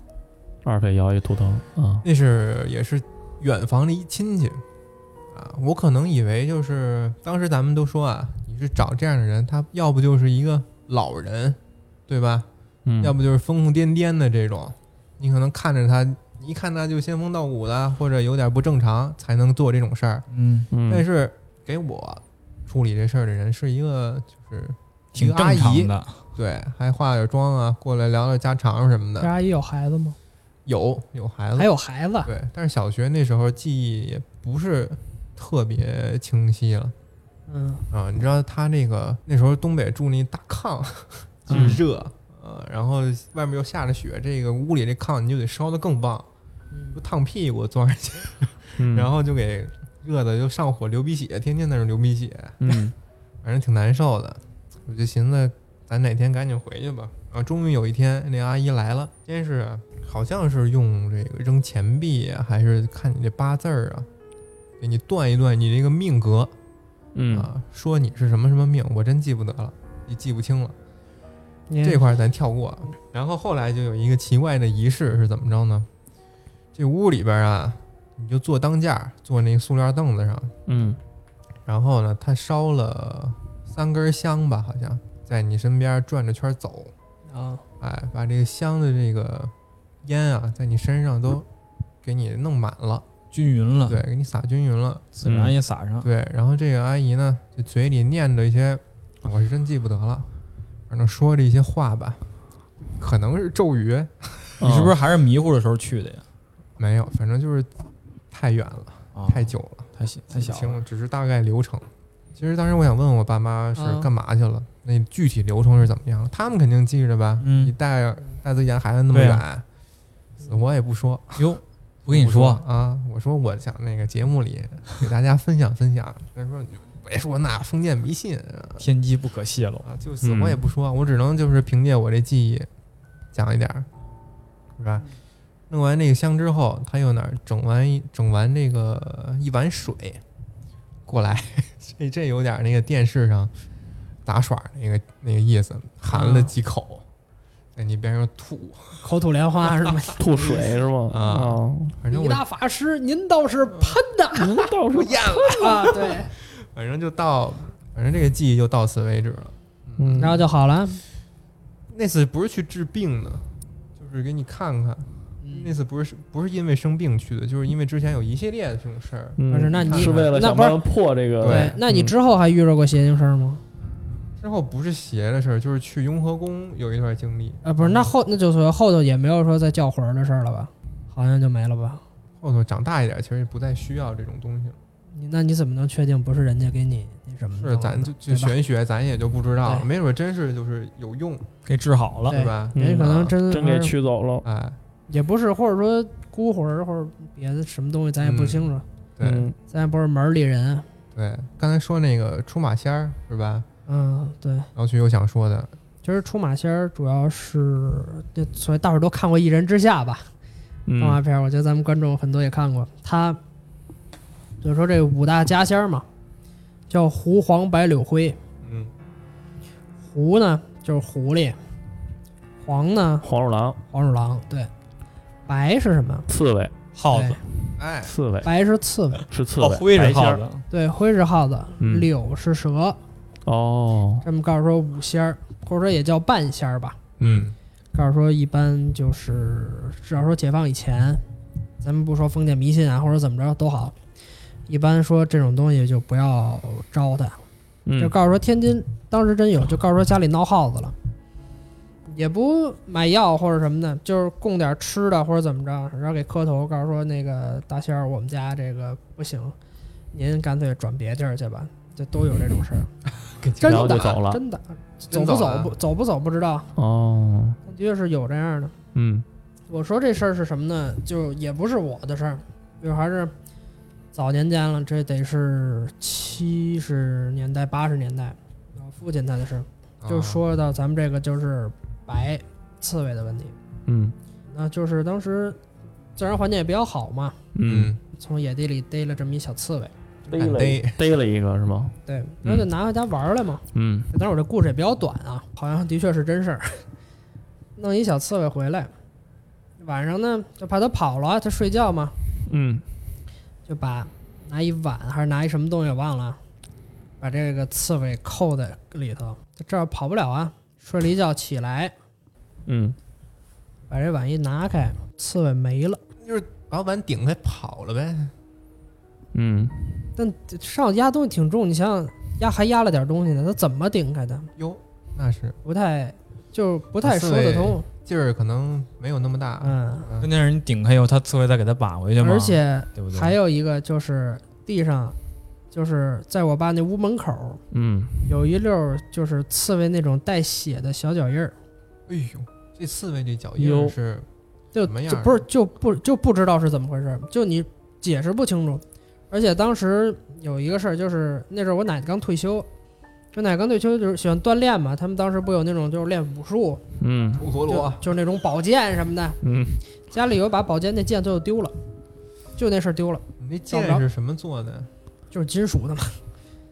C: 二费摇一图腾啊，
A: 那是也是远房的一亲戚啊，我可能以为就是当时咱们都说啊，你是找这样的人，他要不就是一个老人，对吧？
C: 嗯，
A: 要不就是疯疯癫癫的这种，你可能看着他，一看他就仙风道骨的，或者有点不正常，才能做这种事儿。
B: 嗯，
C: 嗯，
A: 但是给我处理这事儿的人是一个就是
B: 挺
A: 阿姨
B: 正常的。
A: 对，还化点妆啊，过来聊聊家常什么的。
D: 这阿姨有孩子吗？
A: 有有孩子
D: 还，有孩子？
A: 对，但是小学那时候记忆也不是特别清晰了
D: 嗯，
A: 啊。你知道他那个那时候东北住那大炕，[laughs] 就
C: 是
A: 热，呃，然后外面又下着雪，这个屋里这炕你就得烧得更旺，就烫屁股坐上去，
C: 嗯 [laughs]
A: 然后就给热的就上火流鼻血，天天在那儿流鼻血，
C: 嗯 [laughs]
A: 反正挺难受的。我就寻思，咱哪天赶紧回去吧。然后终于有一天，那阿姨来了，先是好像是用这个扔钱币啊，还是看你这八字儿啊，给你断一断你这个命格
C: 嗯
A: 啊，说你是什么什么命，我真记不得了，也记不清了。
D: 你
A: 这块儿咱跳过。然后后来就有一个奇怪的仪式是怎么着呢？这屋里边啊，你就坐当架，坐那个塑料凳子上，
C: 嗯
A: 然后呢，他烧了三根香吧，好像在你身边转着圈走，
D: 啊，
A: 哎，把这个香的这个烟啊，在你身上都给你弄满了，
B: 均匀了，
A: 对，给你撒均匀了，
B: 孜然也撒上。
A: 对。然后这个阿姨呢，就嘴里念着一些，我是真记不得了，反正说着一些话吧，可能是咒语，[laughs]
B: 你是不是还是迷糊的时候去的呀？
A: 没有，反正就是太远了，
B: 啊，
A: 太久了。
B: 太小太小了。
A: 了，只是大概流程。其实当时我想问我爸妈是
D: 嗯
A: 干嘛去了，那具体流程是怎么样？他们肯定记着吧？
B: 嗯
A: 你带带自己家孩子那么
B: 对
A: 远，我也不说。
B: 哟，不跟你说，
A: 啊，我说我想那个节目里给大家分享分享。他说你别说那封建迷信
B: 天机不可泄露。
A: 啊，就死
C: 嗯
A: 我也不说，我只能就是凭借我这记忆讲一点儿，是吧？弄完那个香之后，他又哪儿整完整完这个一碗水过来，[laughs] 这这有点那个电视上打耍那个那个意思，含了几口，在你边上吐，[laughs]
D: 口吐莲花是吗？[laughs]
C: 吐水是吗？
A: 啊反正我
D: 大法师，您倒是喷的
C: 您倒是
A: 我咽了，
D: 啊！对，
A: 反正就到，反正这个记忆就到此为止了。
C: 嗯，
D: 然后就好了。
A: 那次不是去治病的，就是给你看看。那次不是不是因为生病去的，就是因为之前有一系列的这种事儿。
C: 嗯
D: 不是那你
C: 是为了
D: 那不是
C: 想办法破这个
A: 对
D: 那你
C: 嗯
D: 之后还遇着过邪性事儿吗？
A: 之后不是邪的事儿，就是去雍和宫有一段经历。
D: 啊，不是，那后那就说后头也没有说再叫魂儿的事儿了吧？好像就没了吧？
A: 后头长大一点，其实也不再需要这种东西了。
D: 你那你怎么能确定不是人家给你那什么？
A: 是，咱就就玄学，咱也就不知道了，没准真是就是有用，
B: 给治好了，
D: 对
A: 是吧？
C: 嗯
D: 人可能真
C: 真给取走了。
A: 哎，
D: 也不是，或者说孤魂儿或者别的什么东西，咱也不清楚，
A: 对
C: 嗯
D: 咱也不是门儿里人。
A: 对，刚才说那个出马仙儿是吧？
D: 嗯，对，
A: 老曲有想说的，
D: 其实出马仙儿主要是这，所以大伙儿都看过《一人之下》吧？动画
C: 嗯
D: 片儿，我觉得咱们观众很多也看过。他就是说这五大家仙儿嘛，叫狐、黄、白、柳、灰。
A: 嗯，
D: 狐呢就是狐狸，黄呢
C: 黄鼠狼、
D: 黄鼠狼，对。白是什么？
C: 刺猬、
B: 耗子，
A: 哎，
C: 刺猬。
D: 白是刺猬，
B: 哦，
C: 是刺猬，
B: 灰是耗子，
D: 对，灰是耗子，
C: 嗯。
D: 柳是蛇。
C: 哦，
D: 这么告诉说五仙儿，或者说也叫半仙儿吧。
A: 嗯。
D: 告诉说一般就是至少说解放以前，咱们不说封建迷信啊或者怎么着都好，一般说这种东西就不要招它。
C: 嗯
D: 就告诉说天津当时真有，就告诉说家里闹耗子了，也不买药或者什么的，就是供点吃的或者怎么着，然后给磕头，告诉说那个大仙儿，我们家这个不行，您干脆转别地儿去吧，就都有这种事儿，[laughs] 真的
C: 走了
D: 真的走不
A: 走
D: 不走不走不知道，
C: 哦，
D: 的确是有这样的。
C: 嗯
D: 我说这事儿是什么呢？就也不是我的事儿，就还是早年间了，这得是七十年代、八十年代，我父亲他的事就说到咱们这个就是白刺猬的问题。
C: 嗯。
D: 那就是当时自然环境也比较好嘛，
C: 嗯，
D: 从野地里逮了这么一小刺猬，
C: 逮
A: 逮。
C: 逮了一个是吗？
D: 对，然后就拿回家玩儿来嘛。
C: 嗯。
D: 但是我这故事也比较短啊，好像的确是真事儿。[laughs] 弄一小刺猬回来，晚上呢就怕它跑了，它睡觉嘛，
C: 嗯
D: 就把拿一碗还是拿一什么东西我忘了啊，把这个刺猬扣在里头，这儿跑不了啊。睡了一觉起来，
C: 嗯
D: 把这碗一拿开，刺猬没了。
A: 就是把碗顶开跑了呗。
C: 嗯
D: 但上压东西挺重，你想想，压还压了点东西呢，他怎么顶开的？
A: 哟，那是
D: 不太就是不太说得通。
A: 劲儿可能没有那么大。
D: 嗯，
A: 嗯
B: 关键是你顶开以后，他刺猬再给他把回去嘛，
D: 而且
B: 对不对？
D: 还有一个就是地上，就是在我爸那屋门口
C: 嗯，
D: 有一溜儿就是刺猬那种带血的小脚印儿，
A: 哎呦，这刺猬这脚印儿是
D: 就
A: 什么样
D: 就不是就不就不知道是怎么回事，就你解释不清楚。而且当时有一个事儿，就是那阵儿我奶奶刚退休，我奶奶刚退休就是喜欢锻炼嘛，他们当时不有那种就是练武术，
C: 嗯
D: 就
A: 乌陀罗，
D: 就是那种宝剑什么的，
C: 嗯，
D: 家里有把宝剑，那剑最后丢了，就那事儿丢了，
A: 你那剑是什么做的？
D: 就是金属的嘛，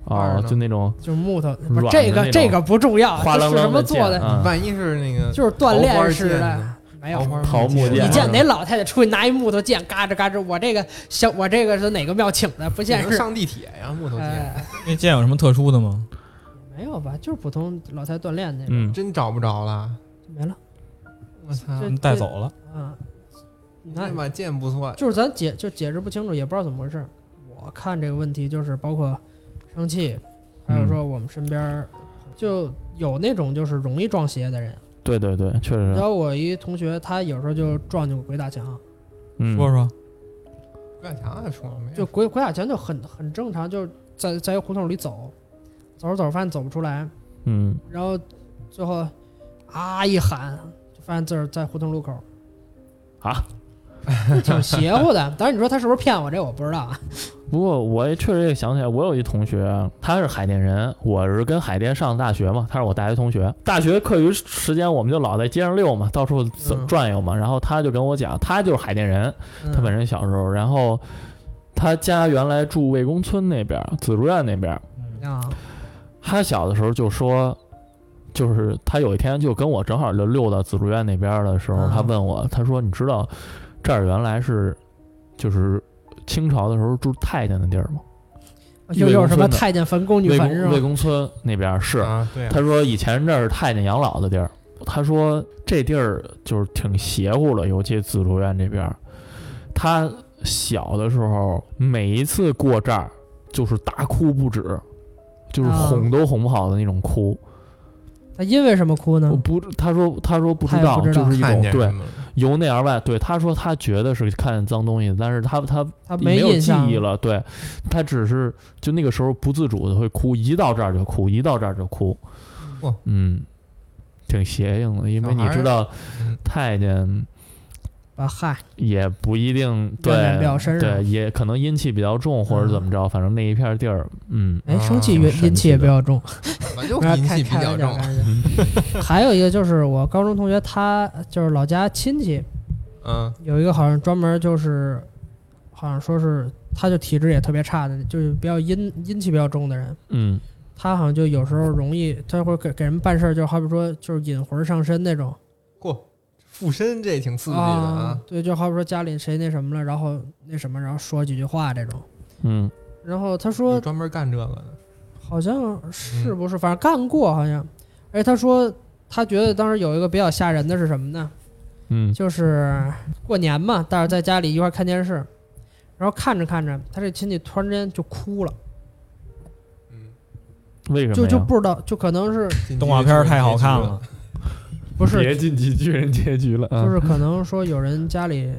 C: 哦，就那种
D: 就是木头，不是这个这个不重要，这是什么做的？
A: 万一是那个
D: 就是锻炼似的
A: 桃花剑，
D: 没有
A: 桃。
C: 木剑
D: 你见哪老太太出去拿一木头剑，嘎吱嘎吱，我这个小我这个是哪个庙请的？不现实？
A: 能上地铁呀，木头剑，
D: 哎，[laughs]
B: 那剑有什么特殊的吗？
D: 没有吧？就是普通老太太锻炼那种，
C: 嗯
A: 真找不着了。
D: 没了。
A: 我操，
D: 这
B: 带走了。
D: 啊，那
A: 那把剑不错，
D: 就是咱解就解释不清楚，也不知道怎么回事。我看这个问题就是包括生气，还有说我们身边儿就有那种就是容易撞邪的人。
C: 对对对，确实是，
D: 然后我一同学，他有时候就撞见过鬼打墙，
C: 嗯，
B: 说说，
A: 怪强还说没有
D: 就鬼鬼打墙就很很正常，就是在在一个胡同里走，走着走着发现走不出来，
C: 嗯
D: 然后最后啊一喊，就发现自个儿在胡同路口，
C: 啊。[laughs]
D: 挺邪乎的。当然你说他是不是骗我，这我不知道啊。[laughs]
C: 不过我也确实也想起来，我有一同学，他是海淀人，我是跟海淀上的大学嘛，他是我大学同学。大学课余时间我们就老在街上溜嘛，到处转悠嘛。然后他就跟我讲，他就是海淀人，他本
D: 人
C: 人小时候，然后他家原来住魏公村那边，紫竹院那边。
D: 啊，
C: 他小的时候就说，就是他有一天就跟我正好就溜到紫竹院那边的时候，
D: 嗯
C: 他问我，他说：“你知道这儿原来是就是清朝的时候住太监的地儿吗？”
D: 又有什么太监坟、宫女
C: 魏
D: 坟
C: 魏公村那边是，
A: 啊，对啊，
C: 他说以前这儿是太监养老的地儿。他说这地儿就是挺邪乎的，尤其紫竹院这边儿。他小的时候每一次过这儿就是大哭不止，就是
D: 啊
C: 哄都哄不好的那种哭。
D: 他因为什么哭呢
C: 我？不，他说他说不知道，就是一种对由内而外。对，他说他觉得是看见脏东西，但是他他
D: 他
C: 没有记忆了。对，他只是就那个时候不自主的会哭，一到这儿就哭，一到这儿就哭。嗯，挺邪性的，因为你知道
A: 嗯
C: 太监
D: 啊，嗨，
C: 也不一定对
D: 比较深
C: 对，也可能阴气比较重或者怎么着，反正那一片地儿，嗯，
D: 哎，
A: 啊
D: 生气阴阴气也比较重。
A: 我 [laughs] 就阴气比较重
D: 还有一个就是我高中同学，他就是老家亲戚
A: 嗯
D: 有一个好像专门就是，好像说是他就体质也特别差的，就是比较阴阴气比较重的人。
C: 嗯
D: 他好像就有时候容易，他会给给人办事儿，就好比说就是引魂上身那种
A: 嚯，附身这挺刺激的
D: 啊
A: 啊，，
D: 对，就好比说家里谁那什么了，然后那什么，然后说几句话这种。
C: 嗯
D: 然后他说
A: 专门干这个的，
D: 好像是不是，反正干过好像。哎他说他觉得当时有一个比较吓人的是什么呢？
C: 嗯
D: 就是过年嘛，大家在家里一块儿看电视，然后看着看着，他这亲戚突然间就哭了，
A: 嗯，
C: 为什么？
D: 就就不知道，就可能是
B: 动画片太好看了，，
D: 不是，
C: 别晋级巨人结局了，
D: 就是可能说有人家里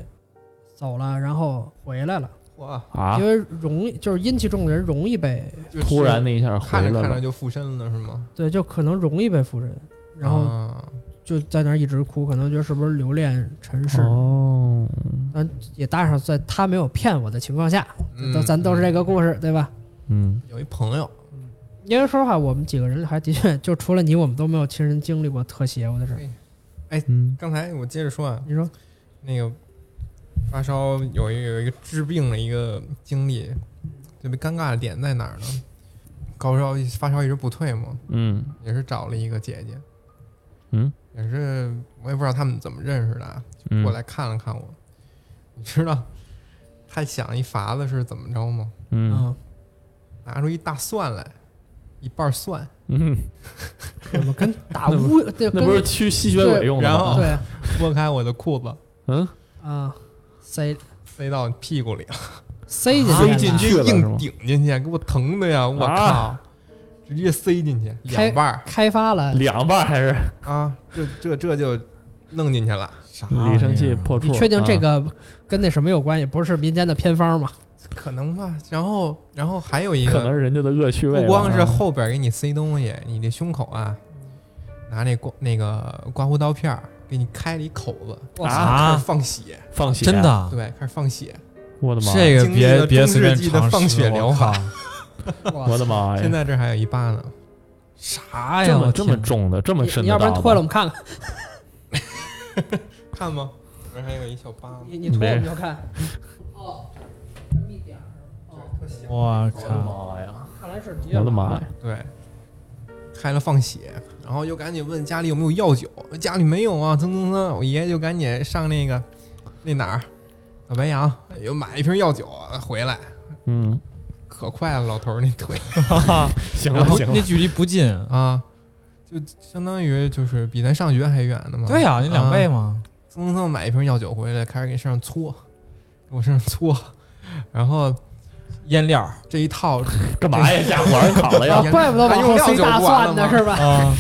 D: 走了，然后回来了，
A: 哇，
C: 啊。
D: 因，为容易就是阴气重的人容易被
A: 就
C: 突然那一下
A: 看着看着
C: 了，
A: 就附身了是吗？
D: 对，就可能容易被附身，然后
A: 啊。
D: 就在那儿一直哭，可能觉得是不是留恋尘世，
C: 哦，但
D: 也搭上在他没有骗我的情况下，
A: 嗯
D: 都咱都是这个故事，对吧？
C: 嗯。
A: 有一朋友，
D: 因为说实话，我们几个人还的确就除了你，我们都没有亲身经历过特邪乎的事儿。
C: 嗯
A: 刚才我接着说啊，
D: 你说
A: 那个发烧有一有一个治病的一个经历，特别尴尬的点在哪儿呢？高烧发烧一直不退嘛，
C: 嗯
A: 也是找了一个姐姐，
C: 嗯
A: 也是我也不知道他们怎么认识的过来看了看我。你知道他想一法子是怎么着吗？
C: 嗯
D: 啊，
A: 拿出一大蒜来，一半蒜，
C: 嗯，
D: 怎 [laughs] 么跟打乌 [laughs] 对
C: 那不是驱吸血鬼用的
A: 然后
C: 吗？
D: 对
A: 拨开我的裤子，
C: 嗯，
D: 啊，塞 [laughs]
A: 塞到屁股里。了，
D: 塞进
C: 塞
D: 去。了
C: 进去了是吗
A: 硬顶进去，给我疼的呀！我靠。
C: 啊，
A: 直接塞进去
D: 开
A: 两半儿。
D: 开发了，
C: 两半还是？
A: 啊，这这这就弄进去了。
B: 啥
C: 离声器破处？
D: 你确定这
C: 啊。
D: 个跟那什么有关？系？不是民间的偏方吗？
A: 可能吧，然后然后还有一个，
C: 可能是人家的恶趣味？
A: 不光是
C: 啊
A: 后边给你塞东西，你这胸口啊，拿那刮那个刮胡刀片儿给你开了一口子，
B: 啊
A: 开始放血，
C: 放血，
B: 真的，啊
A: 对，开始放血。
C: 我的妈！
B: 这个别别随便尝
A: 纪的放
B: 试我
A: 血疗法 [laughs]
C: 我的妈呀！
A: 现在这还有一疤呢，
B: 啥呀？
C: 这么这么重的，这么深的
D: 要不然脱了我们看看，[laughs]
A: 看吗？这还有一小疤呢，
D: 你你脱
C: 没
D: 我们就看。哦。[laughs]
B: 我
C: 我的
B: 靠！
C: 妈呀！
D: 看来是
C: 我的妈呀！
A: 对，开了放血，然后又赶紧问家里有没有药酒，家里没有啊，噌噌噌，我爷爷就赶紧上那个那哪儿小白杨又买一瓶药酒回来，
C: 嗯，
A: 可快了，老头儿那腿 [laughs]
C: 行
A: 然后
C: 了行了，
B: 那距离不近。
A: 啊，就相当于就是比咱上学还远呢嘛。
B: 对呀，你两倍
A: 啊，
B: 嘛。
A: 蹭蹭蹭买一瓶药酒回来，开始给身上搓，给我身上搓，然后
B: 腌料
A: 这一套 [laughs]
C: 干嘛呀？下火上烤了 [laughs]
D: 啊
C: 呀？
D: 怪不得往后塞大蒜呢，是吧？
B: 啊，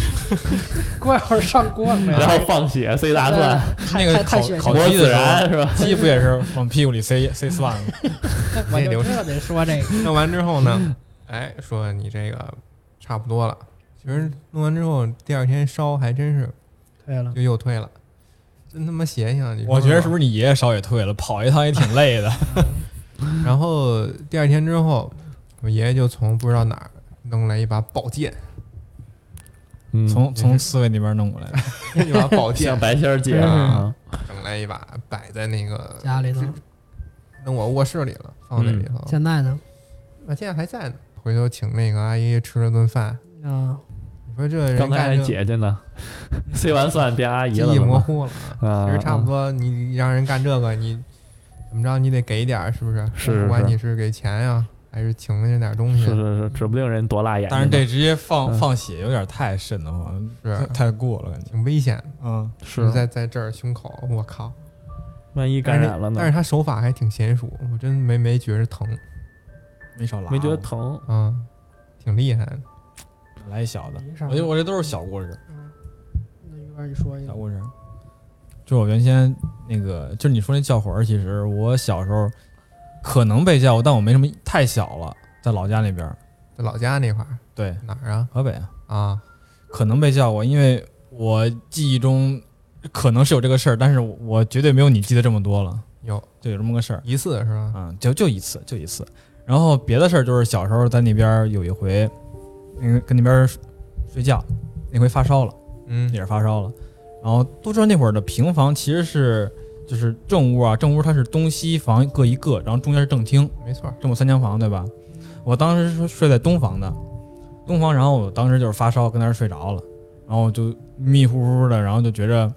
B: [laughs]
D: 怪不得上锅没
C: 然
D: 有。
C: 后放血塞大蒜，
B: 那个烤烤鸡的时候，
C: 然是吧？
B: 鸡不也是往屁股里塞塞蒜吗？
D: 我就知道得说这个。
A: 弄完之后呢，哎，说你这个差不多了。其实弄完之后，第二天烧还真是
D: 退了，
A: 就又退了，真他妈邪性！
B: 我觉得是不
A: 是？
B: 是你爷爷烧也退了，跑一趟也挺累的。
A: 然后第二天之后，我爷爷就从不知道哪儿弄来一把宝剑，
C: 嗯
B: 从从刺猬那边弄过来的。[laughs]
A: 一把宝 [laughs] 剑
C: 向，白仙儿姐啊，
A: 整来一把摆在那个
D: 家里头
A: 弄我卧室里了，放在里头。
D: 现在呢？
A: 那现在还在呢。回头请那个阿姨吃了顿饭，
D: 啊，
A: 你说这人
C: 刚才还
A: 干这
C: 姐姐呢，[laughs] 塞完蒜变阿姨了
A: 记忆模
C: 嘛
A: 糊了啊。
C: 啊，
A: 其实差不多，你让人干这个，你怎么着，你得给点儿，是不是？
C: 是
A: 不管你是给钱呀，还是请人家点东西，
C: 是是是，指不定人多辣眼睛。
B: 但是这直接放
C: 嗯
B: 放血有点太瘆得慌，
A: 是
B: 太过了感觉。
A: 挺危险的。
B: 嗯，
C: 是
A: 在在这儿胸口，我靠！
C: 万一感染了呢？
A: 但是他手法还挺娴熟，我真没没觉着疼
B: 没少拉，
C: 没觉得疼，
A: 啊，挺厉害的。
B: 来一小的。我觉得我这都是小故事，
D: 那一边你说一个，
B: 小故事。就我原先那个，就是你说那叫魂儿，其实我小时候可能被叫过，但我没什么，太小了，在老家那边儿，
A: 在老家那块儿
B: 对，
A: 哪儿啊？
B: 河北啊，
A: 啊，
B: 可能被叫过，因为我记忆中可能是有这个事儿，但是我绝对没有你记得这么多了，
A: 有
B: 就有这么个事儿。
A: 一次是吧？
B: 嗯，就就一次，就一次。然后别的事儿就是小时候在那边儿有一回，那个跟那边儿睡觉，那回发烧了，
A: 嗯
B: 也是发烧了。然后都知道那会儿的平房其实是就是正屋啊，正屋它是东西房各一个，然后中间是正厅，
A: 没错。
B: 这么三间房对吧？我当时是睡在东房的，东房，然后我当时就是发烧，跟那儿睡着了，然后就迷糊糊的，然后就觉着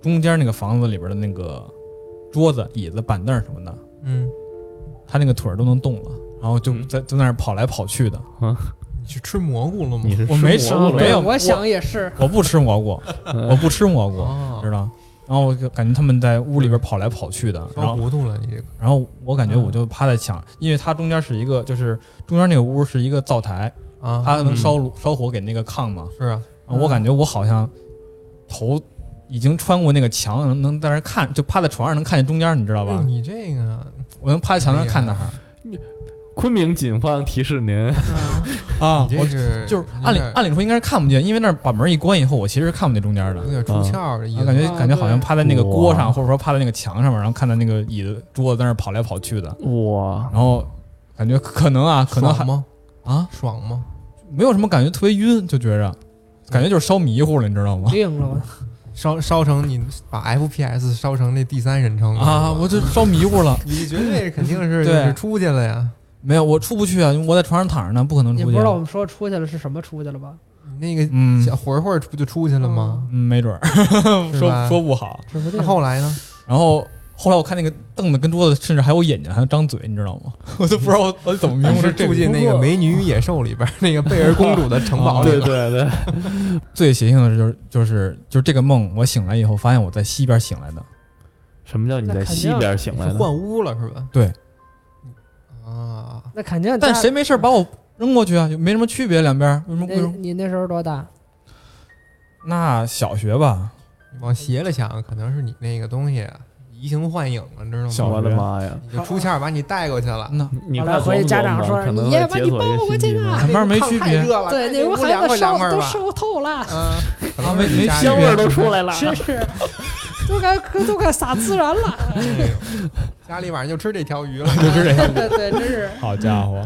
B: 中间那个房子里边的那个桌子、椅子、板凳什么的，
A: 嗯，
B: 他那个腿儿都能动了，然后就
C: 嗯
B: 就在那儿跑来跑去的。
A: 你去吃蘑菇了吗？
C: 你是
B: 我没吃没有。
D: 我想也是，
B: 我不吃蘑菇，
C: 嗯。
B: 我不吃蘑菇，
A: 哦。
B: 知道？然后我就感觉他们在屋里边跑来跑去的，然后
A: 糊涂了，你这个。
B: 然后我感觉我就趴在墙，因为它中间是一个，就是中间那个屋是一个灶台，
A: 啊，
B: 它能烧炉烧火给那个炕嘛。
A: 是啊，
B: 我感觉我好像头已经穿过那个墙，能能在那看，就趴在床上能看见中间，你知道吧？
A: 哎你这个
B: 我能趴在墙上看那儿
C: 昆明警方提示您，
B: 啊
A: 我这是
B: 就是按理按理说应该是看不见，因为那儿把门一关以后，我其实是看不见中间的
A: 有。点出窍的意思，
B: 感觉
D: 啊
B: 感觉好像趴在那个锅上，或者说趴在那个墙上面，然后看到那个椅子桌子在那跑来跑去的，
C: 哇，
B: 然后感觉可能啊，可能还
A: 吗？
B: 啊
A: 爽吗？
B: 没有什么感觉，特别晕，就觉着感觉就是烧迷糊了，你知道吗？
D: 定了？[laughs]
A: 烧烧成你把 FPS 烧成那第三人称了
B: 啊，我就烧迷糊了。
A: 你绝对肯定是就
B: 对
A: 是出去了呀！
B: 没有，我出不去啊，因为我在床上躺着呢，不可能出去啊。
D: 你不知道我们说出去了是什么出去了吧？
A: 那个
B: 嗯
A: 小会儿会儿不就出去了吗？
B: 嗯，没准儿说说不好。
A: 那。后来呢？
B: 然后后来我看那个凳子跟桌子，甚至还有眼睛，还有张嘴，你知道吗？[laughs] 我都不知道我我怎么明白
A: 是
B: 这个。
A: 住进那个《美女与野兽》里边那个贝尔公主的城堡里
C: 对
A: 了。
C: 对对，
B: 最邪性的是就是就是就是这个梦，我醒来以后发现我在西边醒来的。
C: 什么叫你在西边醒来的？
A: 换屋了是吧？
B: 对
A: 啊，
D: 那肯定，
B: 但谁没事把我扔过去啊，就没什么区别，两边儿为什么为什么？
D: 你那时候多大？
B: 那小学吧，
A: 往斜了想，可能是你那个东西啊移形换影了，你知道
B: 小
A: 吗？
C: 我的妈呀！
A: 你就出窍把你带过去了。
B: 那
C: 你
D: 后来回家长说
C: 可能
D: 你也
C: 会解锁一
D: 把你抱过去啊
B: 两边没区别
D: 对，那屋孩子烧都。烧透了，
A: 嗯，可能
B: 啊没没
C: 香味都出来了。
D: 是是，都该都该撒孜然了。
A: 哎 [laughs] 呦家里晚上就吃这条鱼了，
B: 就吃这条
D: 鱼 [laughs] 对，真是。
B: 好家伙，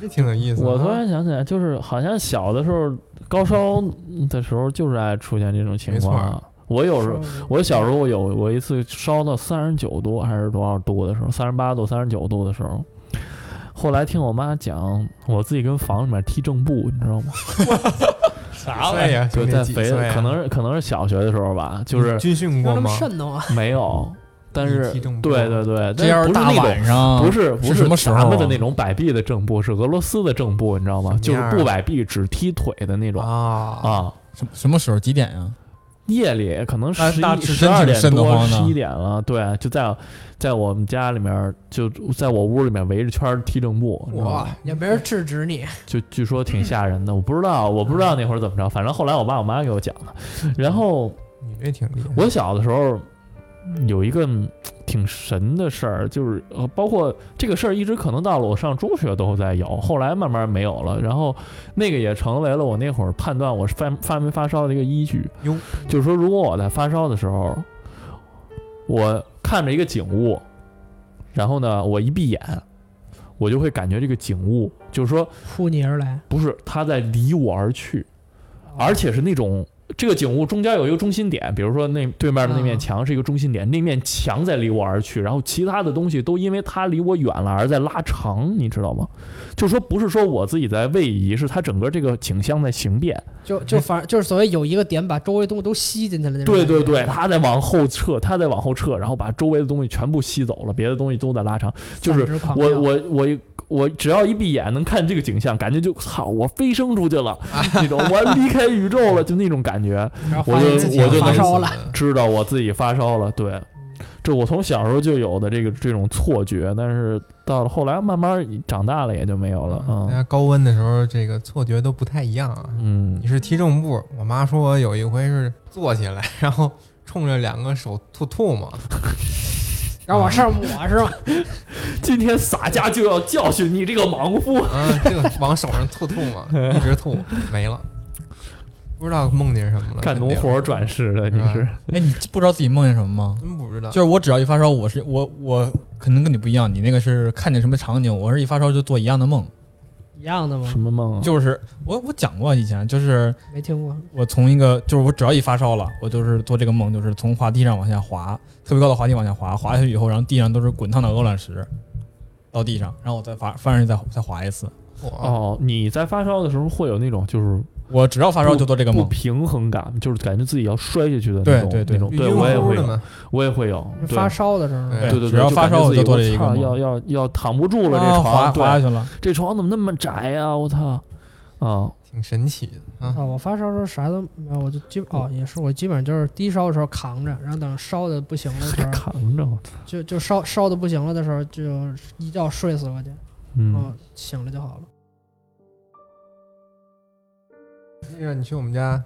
A: 这挺有意思。
C: 我突然想起来，就是好像小的时候高烧的时候，就是爱出现这种情况啊。我有时候，我小时候有我一次烧到三十九度还是多少度的时候，三十八度、三十九度的时候，后来听我妈讲，我自己跟房里面踢正步，你知道吗？[laughs]
A: 啥 [laughs] 玩意儿？
C: 就在肥
A: 啊，
C: 可能是可能是小学的时候吧，就是
A: 军训过吗？
C: 没有，[laughs] 但是对对对，
B: 这要是大晚上，
C: 不是不
B: 是什么时候啊
C: 咱们的那种摆臂的正步，是俄罗斯的正步，你知道吗？就是不摆臂只踢腿的那种
A: 啊
C: 啊。
B: 什什么时候几点呀？
C: 夜里可能十十二点多十一点了，对，就在在我们家里面，就在我屋里面围着圈踢正步，
A: 哇，
D: 也没人制止你。
C: 就据说挺吓人的，我不知道，我不知道那会儿怎么着，反正后来我爸我妈给我讲的。然后
A: 你这挺厉害。
C: 我小的时候有一个嗯挺神的事儿，就是呃，包括这个事儿一直可能到了我上中学都在有，后来慢慢没有了。然后那个也成为了我那会儿判断我发发没发烧的一个依据。就是说，如果我在发烧的时候，我看着一个景物，然后呢，我一闭眼，我就会感觉这个景物，就是说，
D: 扑你而来，
C: 不是它在离我而去，而且是那种这个景物中间有一个中心点，比如说那对面的那面
D: 啊
C: 墙是一个中心点，那面墙在离我而去，然后其他的东西都因为它离我远了而在拉长，你知道吗？[laughs] 就说不是说我自己在位移，是它整个这个景象在形变。
D: 就就反正就是所谓有一个点把周围东西都吸进去了那种。
C: 对对对，它在往后撤，它在往后撤，然后把周围的东西全部吸走了，别的东西都在拉长。就是我我我我只要一闭眼能看这个景象，感觉就操，我飞升出去了，[laughs] 那种我离开宇宙了，就那种感觉。我就我就能
D: 发烧了，
C: 知道我自己发烧了，对，这我从小时候就有的这个这种错觉，但是到了后来慢慢长大了也就没有了，
A: 大
C: 嗯。
A: 家高温的时候，这个错觉都不太一样啊。
C: 嗯。
A: 你是踢正步，我妈说我有一回是坐起来，然后冲着两个手吐吐沫，
D: 然后往上抹是吧？[laughs]
C: 今天洒家就要教训你这个莽夫。
A: 啊，这个往手上吐吐嘛，[laughs] 一直吐没了，不知道梦见什么了。
C: 干农活转世的你是
B: 哎，你不知道自己梦见什么吗？
A: 真不知道。
B: 就是我只要一发烧，我是我我可能跟你不一样，你那个是看见什么场景，我是一发烧就做一样的梦。
D: 一样的吗
C: 什？么梦啊？
B: 就是我我讲过以前，就是
D: 没听过。
B: 我从一个就是我只要一发烧了，我就是做这个梦，就是从滑梯上往下滑，特别高的滑梯往下滑，滑下去以后，然后地上都是滚烫的鹅卵石，到地上，然后我再发翻上去再再滑一次。
C: 哦，你在发烧的时候会有那种就是
B: 我只要发烧就做这个梦，
C: 不平衡感，就是感觉自己要摔下去的那种
B: 对对对
C: 那种。对我也会我也会有。
D: 发烧的时候，
A: 对
C: 对
B: 只要发烧我就做这个
C: 要要要躺不住了，这
B: 啊滑
C: 床
B: 滑下，去了。
C: 这床怎么那么窄呀？我操！啊，
A: 挺神奇的啊。
D: 啊，我发烧的时候啥都没有，我就基哦也是，我基本上就是低烧的时候扛着，然后等烧的不行了的时候，
C: 扛着我操！
D: 就就烧烧的不行了的时候，就一觉睡死过去，
C: 嗯，
D: 哦，醒了就好了。
A: 记得你去我们家，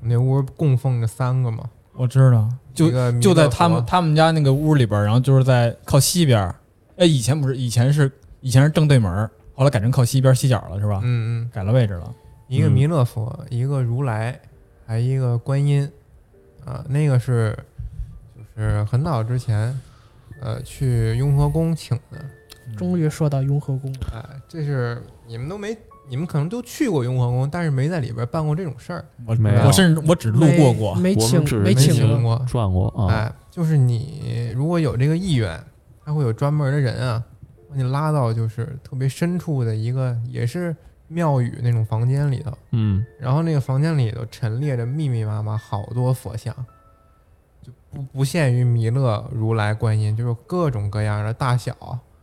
A: 我那屋供奉着三个嘛，
B: 我知道，就
A: 一个弥勒
B: 就在他们
A: 佛
B: 他们家那个屋里边儿，然后就是在靠西边儿。哎，以前不是，以前是以前是正对门儿，后来改成靠西边儿西角了，是吧？
A: 嗯嗯，
B: 改了位置了。
A: 一个
C: 嗯
A: 弥勒佛，一个如来，还一个观音，啊，那个是就是很早之前，呃，去雍和宫请的，
D: 终于说到雍和宫了，
A: 哎，这是你们都没，你们可能都去过雍和宫，但是没在里边办过这种事儿，
B: 我
C: 没有。
B: 我甚至我只路过过。
D: 没请没
A: 请
D: 请过，
C: 转过啊，
A: 哎，就是你如果有这个意愿，他会有专门的人啊，把你拉到就是特别深处的一个也是庙宇那种房间里头，
C: 嗯，
A: 然后那个房间里头陈列着密密麻麻好多佛像，就不不限于弥勒、如来、观音，就是各种各样的大小。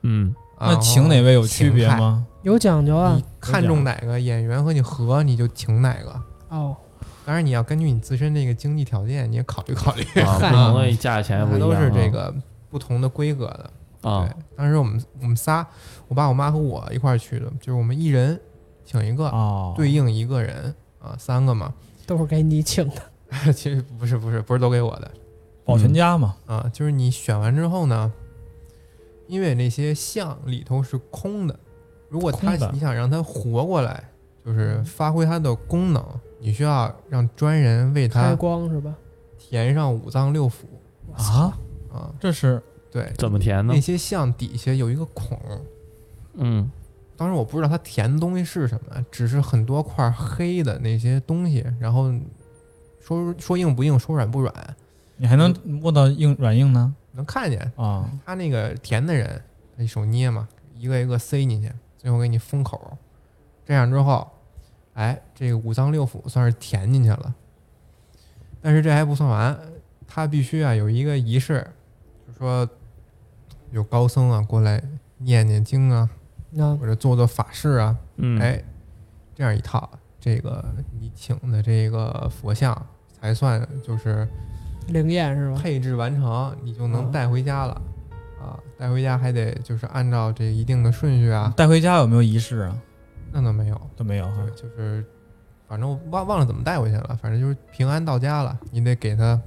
C: 嗯，
A: 啊
B: 那请哪位有区别？吗？
D: 有讲究啊
A: 你。看中哪个演员和你合，你就请哪个。
D: 哦，
A: 当然，你要根据你自身这个经济条件，你也考虑考虑。
C: 啊，不
D: 嗨
C: 同的价钱不 [laughs] 一样啊，
A: 它都是这个不同的规格的。
C: 啊
A: 对，当时我们我们仨，我爸、我妈和我一块儿去的，就是我们一人请一个，
B: 哦，
A: 对应一个人啊，三个嘛。
D: 都是给你请的。[laughs]
A: 其实不是不是不是都给我的
B: 保全家嘛，
A: 啊，就是你选完之后呢，因为那些像里头是空的，如果他你想让它活过来，就是发挥它的功能，你需要让专人为它开
D: 光是吧？
A: 填上五脏六腑。
B: 啊，
A: 啊。
B: 这是
A: 对，
C: 怎么填呢？
A: 那？些像底下有一个孔，
C: 嗯，
A: 当时我不知道它填的东西是什么，只是很多块黑的那些东西，然后说说硬不硬，说软不软，
B: 你还能摸到硬软硬呢
A: 能看见。
B: 啊，
A: 他那个填的人，他一手捏嘛，一个一个塞进去，最后给你封口。这样之后，哎，这个五脏六腑算是填进去了。但是这还不算完，他必须啊有一个仪式，就说有高僧啊过来念念经啊，或者做做法事啊，
C: 嗯，
A: 哎，这样一套，这个你请的这个佛像才算就是
D: 灵验是吧？
A: 配置完成，你就能
D: 嗯
A: 带回家了。啊，带回家还得就是按照这一定的顺序啊，
B: 带回家有没有仪式啊？
A: 那倒没有，
B: 都没有哈，
A: 就是反正我忘忘了怎么带回去了，反正就是平安到家了，你得给它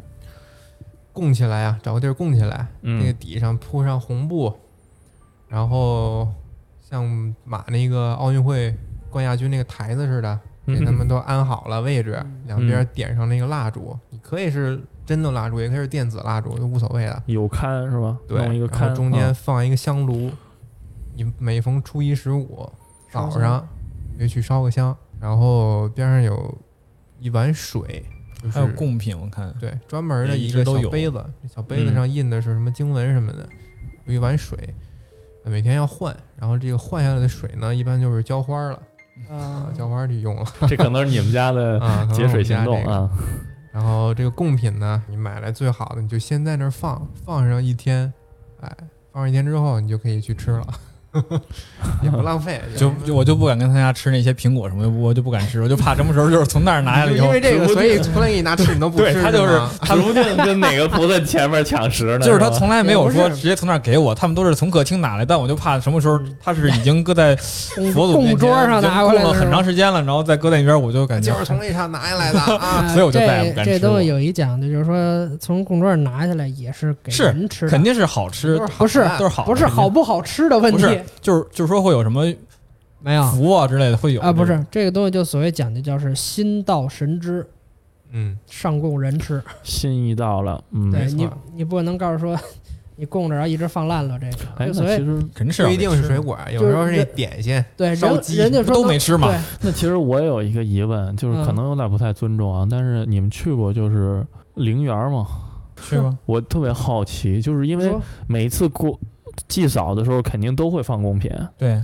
A: 供起来啊，找个地儿供起来，那个
C: 嗯
A: 底上铺上红布，然后像马那个奥运会冠亚军那个台子似的，
C: 嗯
A: 给他们都安好了位置，
D: 嗯
A: 两边点上那个蜡烛，你可以是真的蜡烛，也可以是电子蜡烛，都无所谓的。
C: 有龛是吧？
A: 对，
C: 弄一个龛，
A: 然后中间
C: 嗯
A: 放一个香炉，你每逢初一十五早上就去烧个香，然后边上有一碗水，就是
B: 还有贡品，我看
A: 对专门的
B: 一
A: 一个
B: 直都有
A: 小杯子，小杯子
C: 嗯
A: 上印的是什么经文什么的，有一碗水，每天要换，然后这个换下来的水呢，一般就是浇花了
D: 啊
A: 啊，，浇花去用了
C: 这可能是你们家的
A: 啊，
C: 节水行动啊。
A: 然后这个贡品呢，你买来最好的，你就先在那儿放，放上一天，哎，放上一天之后，你就可以去吃了，[laughs] 也不浪费。
B: 就就我就不敢跟他家吃那些苹果什么的，我就不敢吃，我就怕什么时候就是从那儿拿下来以后
A: 因为，这个，所以从来给你拿吃，你都不 [laughs] 吃。
B: 对他就是
A: 吗
C: 指不定跟哪个菩萨前面抢食呢。[laughs]
B: 就是他从来没有说直接从那儿给我，他们都是从客厅拿来，但我就怕什么时候他是已经搁在
D: 供
B: 佛祖面前
D: 供桌上拿过来的
B: 供了很长
D: 时
B: 时间了，然后再搁在一边，我就感觉
A: 就是从那上拿下来的啊。
B: 所以我就再也不敢吃这
D: 东西有一讲究，就是说从供桌上拿下来也是给人吃，
B: 肯定是好吃，
D: 不是
B: 都是好，
D: 不是好不好吃的问题
B: 不是，就是就是说会有什么
D: 没有
B: 福啊之类的会有
D: 啊，不是这个东西就所谓讲的叫是心到神知，
A: 嗯，
D: 上供人吃。[laughs]
C: 心意到了，嗯，
D: 对你你不能告诉说你供着然后一直放烂了这个，
C: 哎，
D: 就所谓
C: 那其实
B: 肯定是
A: 不一定是水
B: 果，
A: 果，有时候是那点心。
D: 对人人家说
B: 都没吃嘛
D: 对 [laughs]
C: 那其实我也有一个疑问，就是可能有点不太尊重啊，但是你们去过就是陵园吗？
B: 是吗？
C: 我特别好奇，就是因为
D: 说
C: 每次过祭扫的时候，肯定都会放贡品，
B: 对，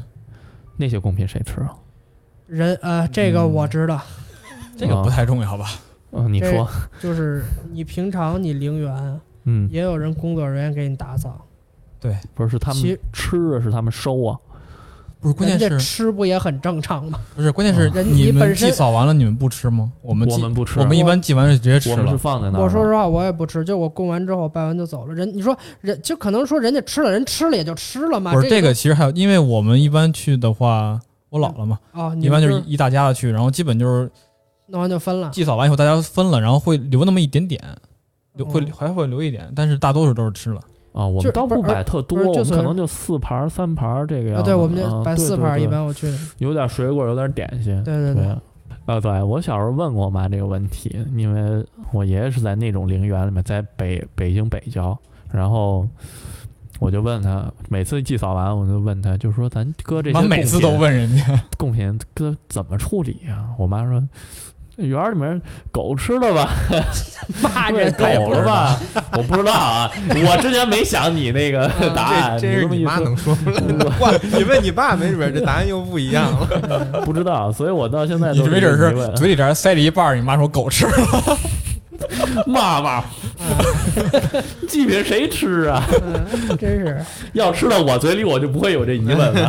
C: 那些贡品谁吃啊？
D: 人呃这个
B: 嗯
D: 我知道，
B: 这个不太重要吧？
C: 嗯，你说，
D: 就是你平常你陵园
C: 嗯，
D: 也有人工作人员给你打扫，
B: 对，
C: 不是是他们吃啊，是他们收啊，
B: 不是，关键是
D: 吃不也很正常吗？
B: 不是关键是
D: 人
B: 你们
D: 你本身
B: 祭扫完了，你们不吃吗？我们
C: 我们不吃，
B: 我们一般祭完就直接吃
C: 我们是
B: 了。
C: 放在那。
D: 我说实话，我也不吃，就我供完之后拜完就走了。人你说人就可能说人家吃了，人吃了也就吃了嘛。
B: 不是这
D: 个
B: 个，其实还有，因为我们一般去的话，我老了嘛，一般就是一大家子去，然后基本就是
D: 弄完就分了。
B: 祭扫完以后大家分了，然后会留那么一点点，留会
D: 嗯
B: 还会留一点，但是大多数都是吃了。
C: 啊，我们倒不摆特多，我们可能就四盘儿、三盘儿这个样
D: 啊，
C: 子。
D: 对，我们
C: 啊
D: 就摆四盘，一般我去的。
C: 有点水果，有点点心。
D: 对对对，
C: 啊，对我小时候问过我妈这个问题，因为我爷爷是在那种陵园里面，在北北京北郊，然后我就问他，每次祭扫完，我就问他，就说咱搁这些
B: 每次都问人家，
C: 贡品搁怎么处理呀、我妈说。这园儿里面狗吃了吧？[laughs]
D: 骂人
C: 狗了吧？[laughs] 我不知道啊，我之前没想你那个 [laughs] 答案，
A: 这这是你妈能说出来的。哇，你问你爸，没准儿这答案又不一样了。
C: 不知道，所以我到现在
B: 你
C: 都
B: 没准是嘴里这儿塞着一半儿，你妈说狗吃了，[laughs]
C: 妈妈，祭品谁吃啊？
D: 嗯，真是
C: 要吃到我嘴里，我就不会有这疑问了。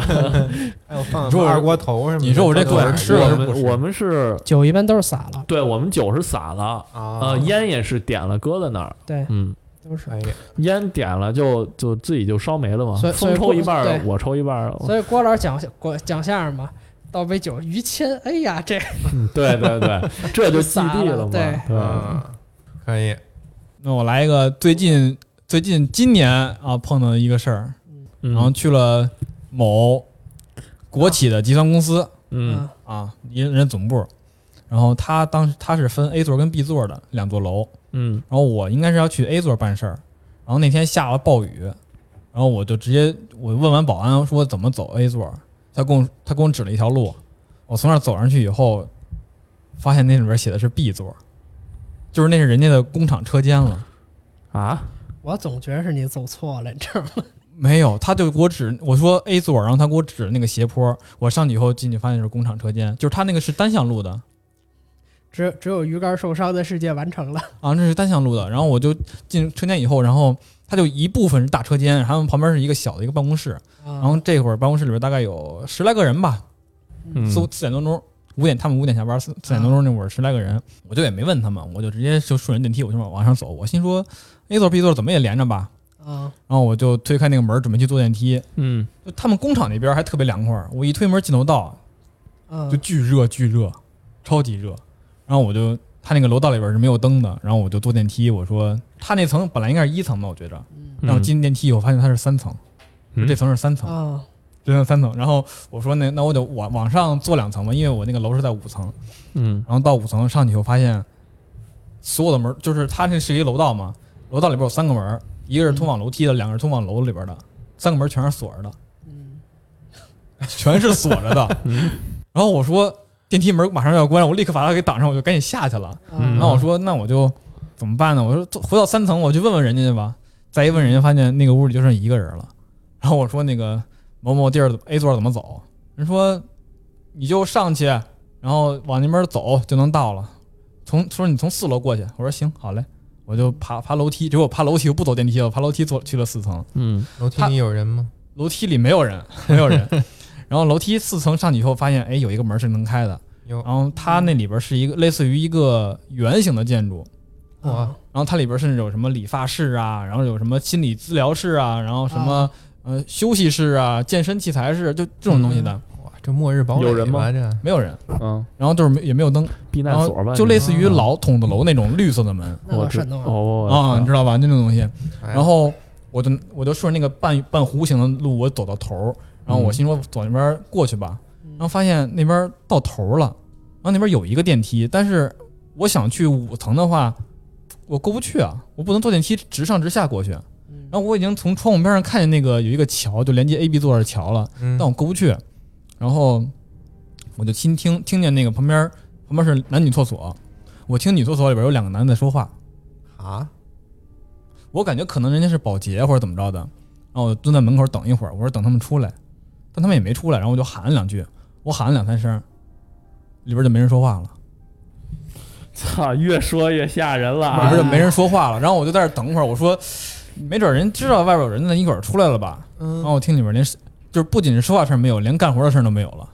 A: 还有放
B: 你说我
A: 二锅头什么？
B: 你说我这狗
A: 都有
B: 吃了
C: 我
B: 是不是
C: 们我们是，
D: 酒一般都是洒了，
C: 对我们酒是洒了，
A: 啊
C: 呃，烟也是点了搁在那儿，
D: 对，
C: 嗯，
D: 都是。
A: 哎呀，
C: 烟点了就就自己就烧没了嘛
D: 所以，所以
C: 风抽一半我抽一半儿，
D: 所以郭老师讲过讲相声嘛，倒杯酒，于谦，哎呀，这
C: 嗯对对对，这就祭地了嘛。
D: 对
C: 对，
A: 啊，可以，
B: 那我来一个最近最近今年啊碰到的一个事儿，
C: 嗯。
B: 然后去了某国企的集团公司。
C: 嗯。
B: 啊，一人总部，然后他当时他是分 A 座跟 B 座的两座楼，
C: 嗯。
B: 然后我应该是要去 A 座办事儿，然后那天下了暴雨，然后我就直接我问完保安说怎么走 A 座，他给我他给我指了一条路，我从那儿走上去以后，发现那里边写的是 B 座，就是那是人家的工厂车间了。
C: 啊，
D: 我总觉得是你走错了，你知道吗？
B: 没有，他就给我指，我说 A 座，然后他给我指那个斜坡，我上去以后进去发现是工厂车间，就是他那个是单向路的
D: 只只有鱼竿受伤的世界完成了。
B: 啊，那是单向路的。然后我就进车间以后，然后他就一部分是大车间，然后旁边是一个小的一个办公室，
D: 然
B: 然后这会儿办公室里边大概有十来个人吧，
C: 嗯
B: 四四点多钟，五点他们五点下班，四四点多钟那会儿十来个人，我就也没问他们，我就直接就顺着电梯我就往往上走，我心说 A 座 B 座怎么也连着吧，
D: 啊，
B: 然后我就推开那个门准备去坐电梯，
C: 嗯。
B: 就他们工厂那边还特别凉快，我一推门进楼道
D: 嗯
B: 就巨热巨热，超级热，然后我就他那个楼道里边是没有灯的，然后我就坐电梯，我说他那层本来应该是一层吧，我觉着，然后进电梯以后发现他是三层，
C: 嗯。
B: 这层是三层。
D: 啊
B: 这层三层，然后我说那那我得往往上坐两层吧，因为我那个楼是在五层，
C: 嗯
B: 然后到五层上去以后发现，所有的门就是它那是一个楼道嘛，楼道里边有三个门，一个是通往楼梯的，两个是通往楼里边的，三个门全是锁着的，
D: 嗯
B: 全是锁着的。[laughs] 然后我说电梯门马上要关，我立刻把它给挡上，我就赶紧下去了。
C: 嗯
B: 然后我说那我就怎么办呢？我说回到三层，我去问问人家去吧。再一问人家，发现那个屋里就剩一个人了。然后我说那个某某地儿 A 座怎么走？人说你就上去，然后往那边走就能到了。从说你从四楼过去，我说行，好嘞，我就爬爬楼梯。结果爬楼梯我不走电梯了，爬楼梯坐去了四层。
C: 嗯
A: 楼梯里有人吗？
B: 楼梯里没有人，没有人。然后楼梯四层上去以后，发现哎有一个门是能开的。
A: 有
B: 然后它那里边是一个类似于一个圆形的建筑，
A: 哇
D: 啊
B: 然后它里边甚至有什么理发室啊，然后有什么心理治疗室啊，然后什么、呃休息室啊、健身器材室，就这种东西的，
A: 哇，这末日堡垒
C: 有人吗？
A: 这。
B: 没有人，
C: 嗯，
B: 然后就是没也没有灯，
C: 避难所吧，
B: 就类似于老筒子楼那种绿色的门。
D: 那
C: 我。哦
B: 啊，你知道吧？就那种东西。
A: 哎
B: 然后我就我就顺着那个半半弧形的路，我走到头儿，然后我
C: 嗯。
B: 心说走那边过去吧，
D: 嗯。
B: 然后发现那边到头了，然后那边有一个电梯，但是我想去五层的话，我过不去啊，我不能坐电梯直上直下过去。
D: 嗯
B: 然后我已经从窗户边上看见那个有一个桥，就连接 A、B 座的桥了，
A: 嗯
B: 但我过不去。然后我就听听听见那个旁边旁边是男女厕所，我听女厕所里边有两个男的在说话，
A: 啊，
B: 我感觉可能人家是保洁或者怎么着的，然后我蹲在门口等一会儿，我说等他们出来，但他们也没出来，然后我就喊了两句，我喊了两三声，里边就没人说话了，
C: 操，越说越吓人了
B: 里
C: 啊
B: 边就没人说话了，然后我就在这儿等会儿，我说没准人知道外边有人呢，一会儿出来了吧，然后
A: 嗯，
B: 我听里边连就是不仅是说话声没有，连干活的声都没有了。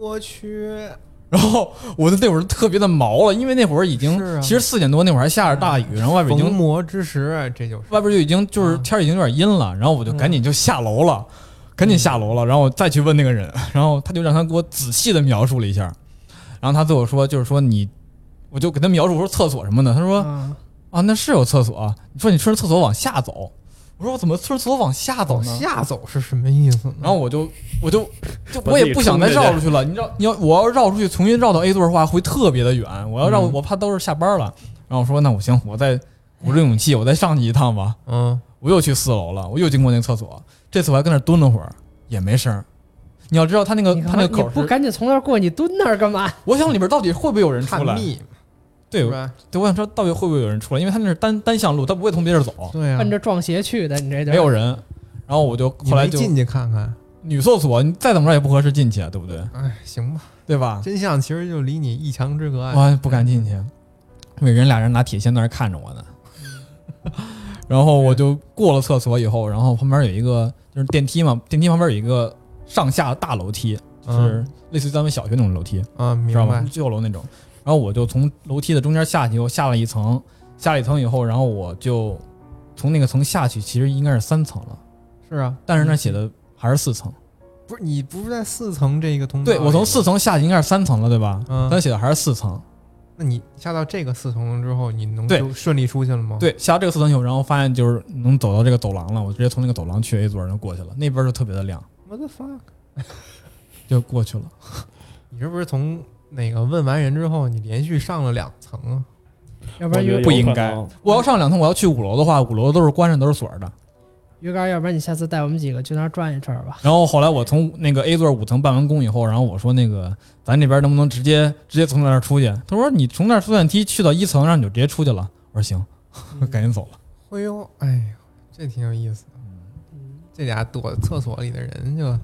A: 我去，
B: 然后我就那会儿特别的毛了，因为那会儿已经、
A: 啊。
B: 其实四点多那会儿还下着大雨，然后外边已经
A: 逢魔之时，这就是。
B: 外边就已经就是
A: 啊
B: 天已经有点阴了，然后我就赶紧就下楼了，赶紧下楼了，然后我再去问那个人，然后他就让他给我仔细的描述了一下，然后他对我说，就是说你，我就给他描述我说厕所什么的，他说
D: 啊
B: 啊那是有厕所，你说你顺着厕所往下走，我说我怎么顺着厕所往下走
A: 往
B: 呢？
A: 下走是什么意思呢？
B: 然后我就我就 [laughs] 就我也不想再绕出去了，你知道，你要我要绕出去，重新绕到 A 座的话，会特别的远。我要绕，
A: 嗯
B: 我怕都是下班了。然后我说那我行，我再鼓着勇气，我再上去一趟吧。
A: 嗯，
B: 我又去四楼了，我又经过那个厕所，这次我还跟那儿蹲了会儿，也没声儿。你要知道他那个
D: 你
B: 他那个口
D: 不赶紧从那儿过，你蹲那儿干嘛？
B: 我想里边到底会不会有人出来？对
A: 吧？
B: 对，我想知道到底会不会有人出来，因为他那是单单向路，他不会从别地儿走，
A: 对啊，
D: 奔着撞邪去的，你这就
B: 没有人。然后我就后来就
A: 你进去看看，
B: 女厕所，你再怎么着也不合适进去啊，对不对？
A: 哎，行吧，
B: 对吧？
A: 真相其实就离你一墙之隔啊。
B: 我还不敢进去，因为人俩人拿铁锨在那看着我呢。[laughs] 然后我就过了厕所以后，然后旁边有一个就是电梯嘛，电梯旁边有一个上下大楼梯，就是类似于咱们小学那种楼梯，
A: 啊，明
B: 知道吧
A: 白？。
B: 旧楼那种。然后我就从楼梯的中间下去，又下了一层，下了一层以后，然后我就从那个层下去，其实应该是三层了，
A: 是啊，
B: 但是那写的还是四层。
A: 不是你不是在四层这个通道？
B: 对我从四，层下去应该是三层了，对吧？
A: 嗯
B: 他写的还是四层。
A: 那你下到这个四层之后，你能
B: 对
A: 就顺利出去了吗？，
B: 对，下到这个四层以后，然后发现就是能走到这个走廊了，我直接从那个走廊去 A 座就过去了，那边就特别的亮，
A: 我的 fuck，
B: 就过去了。[laughs]
A: 你是不是从那个问完人之后，你连续上了两层啊？
D: 要不然
B: 不应该我要上两层，我要去五楼的话，五楼都是关上，都是锁着的。
D: 鱼竿，要不然你下次带我们几个去那儿转一圈吧。[laughs]
B: 然后后来我从那个 A 座五层办完工以后，然后我说那个咱这边能不能直接直接从那儿出去？他说你从那儿坐电梯去到一层，然后你就直接出去了。我说行，[laughs] 赶紧走了。
A: 哎呦，哎呦，这挺有意思的。这俩躲厕所里的人就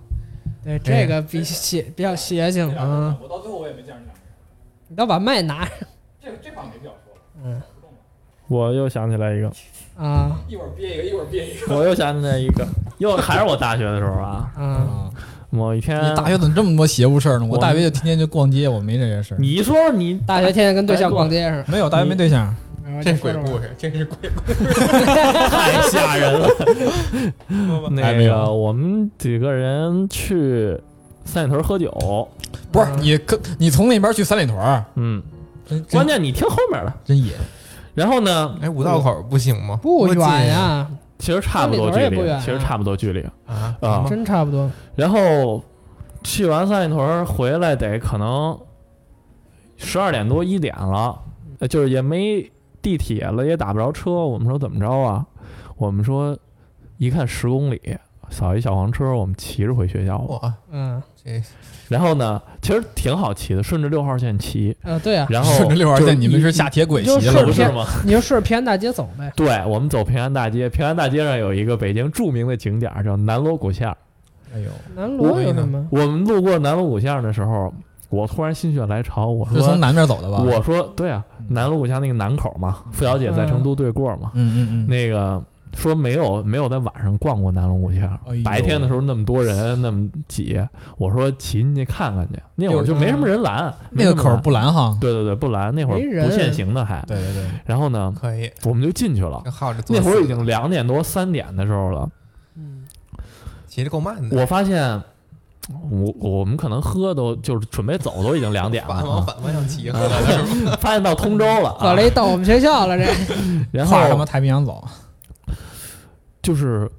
D: 对，这个比邪 [laughs] 比较邪性啊！
B: 我到最后我也没见着你俩人，
D: 你倒把麦拿上，
B: 这这话没必要说。
D: 嗯
C: 我又想起来一个，
D: 啊
B: 一会儿憋一个，一会儿憋一个。
C: 我又想起来一个，又 [laughs] 还是我大学的时候啊。
D: 啊！
B: 啊，
C: 某一天，
B: 你大学怎么这么多邪乎事儿呢？我
C: 我
B: 大学就天天就逛街，我没这些事儿。
C: 你说说你
D: 大学天天跟对象逛街是，
B: 没有大学没对象，
D: 然后
A: 这鬼故事，这是鬼故事 [laughs]
C: 太吓人了。[laughs] 那个，我们几个人去三里屯喝酒，
B: 不是
D: 嗯
B: 你跟你从那边去三里屯，
C: 嗯，关键你听后面的。
B: 真野。
C: 然后呢，
A: 哎，五道口不行吗？
D: 不远呀，
C: 其实差不多距离其实差不多距离。
A: 啊
C: 啊
D: 真差不多。
C: 然后去完三里屯回来得可能十二点多一点了，呃就是也没地铁了，也打不着车。我们说怎么着啊？我们说一看十公里，扫一小黄车，我们骑着回学校吧。
A: 哇，
D: 嗯
A: 这
C: 然后呢，其实挺好骑的，顺着六号线骑。
D: 呃，对啊，
C: 然后
B: 顺着六号线，你们是下铁轨骑了
C: 不是吗？
D: 你就顺着平安大街走呗。
C: 对，我们走平安大街，平安大街上有一个北京著名的景点儿叫南锣鼓巷。
B: 哎呦，
D: 南锣有什么？
C: 我们路过南锣鼓巷的时候，我突然心血来潮，我说
B: 是从南边走的吧？
C: 我说对啊，南锣鼓巷那个南口嘛，付小姐在成都对过嘛，
B: 嗯嗯嗯，
C: 那个说没有没有在晚上逛过南锣鼓巷，
B: 哎
C: 白天的时候那么多人那么挤，我说骑进去看看去，那会儿就没什么人拦，
B: 那个口不拦哈。
C: 对对对不拦，那会儿不限行的还，
B: 对对对，
C: 然后呢，
A: 可以，
C: 我们就进去了。那会儿已经两点多三点的时候了，
D: 嗯，
A: 骑的够慢的，
C: 我发现。我我们可能喝都就是准备走都已经两点了
A: 往
C: 啊，
A: 反方向骑了？[laughs]
C: 发现到通州了啊，
D: 喝了一到我们学校了，这
C: 然
B: 跨他妈
C: 后
B: 太平洋走。
C: 就是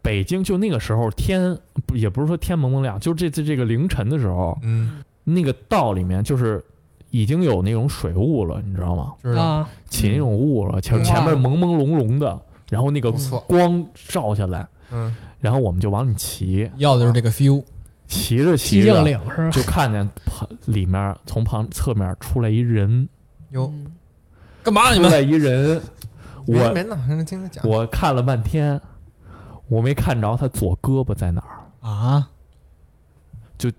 C: 北京就那个时候天也不是说天蒙蒙亮，就这次这个凌晨的时候，
A: 嗯，
C: 那个道里面就是已经有那种水雾了，你知道吗？
A: 知道。
D: 啊，
C: 起那种雾了，前
D: 嗯
C: 前面朦朦胧胧的，然后那个光照下来，
A: 嗯，
C: 然后我们就往里骑，
B: 要的就是这个 feel。
C: 骑着骑着
D: 是？
C: 就看见旁里面从旁侧面出来一人，
A: 哟，
D: 嗯
B: 干嘛你们？
C: 出来一人，[laughs] 我
A: 没听他讲。
C: 我看了半天，我没看着他左胳膊在哪儿，
B: 啊？
C: 就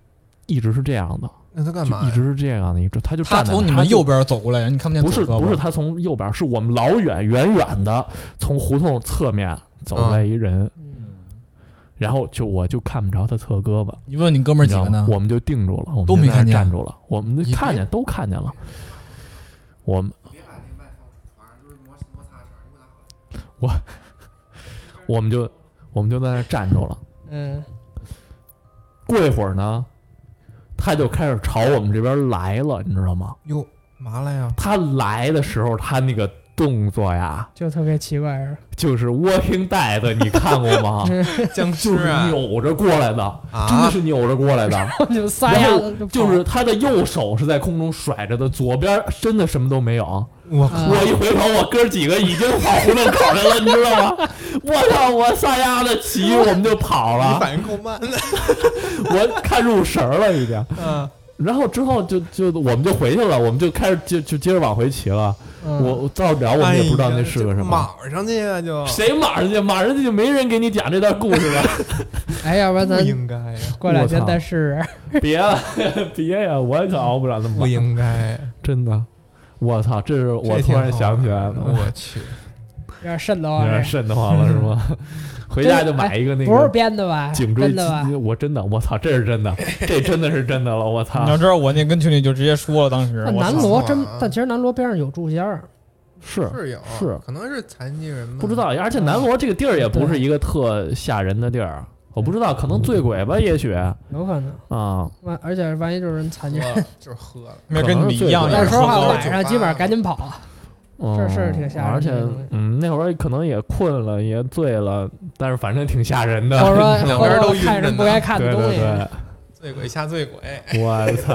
C: 一直是这样的，
A: 那他干嘛
C: 一直是这样的，一直他就
B: 他
C: 站在那儿。他就
B: 从你们右边走过来，你看不见
C: 不是不是他从右边，是我们老远远远的从胡同侧面走来一人，
D: 嗯
C: 然后就我就看不着他侧胳膊，
B: 你问你哥们儿几个呢？？
C: 我们就定住了，我们
B: 都没看见
C: 站住了，我们
A: 你别
C: 看见都看见了，我们我 [laughs] 我们就我们就在那站住了。
D: 嗯，
C: 过一会儿呢，他就开始朝我们这边来了，你知道吗？
A: 哟，嘛来呀？
C: 他来的时候，他那个动作呀，
D: 就特别奇怪是？
C: 就是 Walking Dead，你看过吗？[laughs]
A: 僵
C: 就是
A: 尸啊！
C: 扭着过来的，
A: 啊
C: 真的是扭着过来的。
D: 就撒
C: 然后
D: 丫子就
C: 是他的右手是在空中甩着的，左边真的什么都没有。
A: 我
D: 啊
C: 我一回头，我哥几个已经跑胡同口去了，你知道吗？[laughs] 我操！我撒丫子骑，我们就跑
A: 你
C: 了。
A: 反应够慢的。[laughs]
C: 我看入神了，已经。
A: 嗯，
C: 然后之后就就我们就回去了，我们就开始就就接着往回骑了。
D: 嗯
C: 我我到了我们也不知道那是个什么。
A: 马上去啊，就
C: 谁马上去？马上去就没人给你讲这段故事了。[laughs]
D: 哎，要不然咱
A: 应该呀，
D: 过两天再试试。[laughs]
C: 别了，别呀！我可熬不了那么晚，
A: 不应该。
C: 真的。我操！这是我突然想起来 [laughs]
A: 好
C: 的，
A: 我去，
D: 有点瘆得
C: 有
D: 慌，有
C: 点瘆得慌了，是吗？回家就买一个那
D: 不是
C: 个
D: 编的吧？
C: 颈椎
D: 真的吧？
C: 我真的，我操，这是真的，[laughs] 这真的是真的了，我操
B: 你！要知道，我那跟群里就直接说了，当时
D: 南锣真
A: 啊，
D: 但其实南锣边上有住家儿，
C: 是
A: 是有
C: 是
A: 可能是残疾人吧？
C: 不知道，而且南锣这个地儿也不是一个特吓人的地儿。我不知道，可能醉鬼吧，也许
D: 有可能。
C: 啊，
D: 万而且万一就是人残疾人，
A: 就是喝了，
B: 没跟你一样，
C: 可能是
B: 也是
D: 那时候话
B: 喝
D: 晚上基本上赶紧跑。
C: 嗯
D: 是挺吓人的
C: 而且嗯，那会儿可能也困了，也醉了，但是反正挺吓人的。[laughs]
D: 或者说 [laughs]
A: 两边都
D: 看着不该看的东西。
C: 对，
A: 醉鬼吓醉鬼，
C: 我操，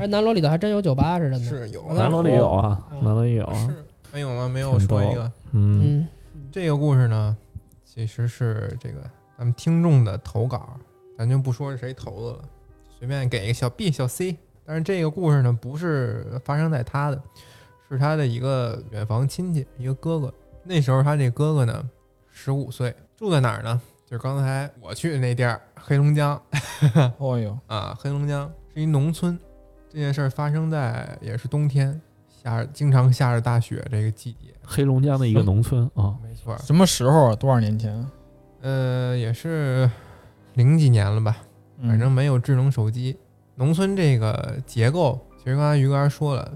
D: 而南锣里头还真有酒吧是真的。
A: 是有
C: 南锣里有啊，
D: 嗯
C: 南锣里有，
A: 是没有吗？没有说一个
C: 嗯
D: 嗯，
A: 这个故事呢，其实是这个咱们听众的投稿，咱就不说是谁投的了，随便给一个小 B、小 C。但是这个故事呢，不是发生在他的，是他的一个远房亲戚，一个哥哥。那时候他这哥哥呢，十五岁，住在哪儿呢？就是刚才我去的那地儿，黑龙江 [laughs]
B: 哦呦，
A: 啊，黑龙江是一农村。这件事儿发生在也是冬天，下经常下着大雪这个季节，
C: 黑龙江的一个农村啊，
A: 没错儿。
B: 什么时候啊？多少年前？
A: 呃，也是零几年了吧，
B: 嗯
A: 反正没有智能手机。农村这个结构，其实刚才于哥说了，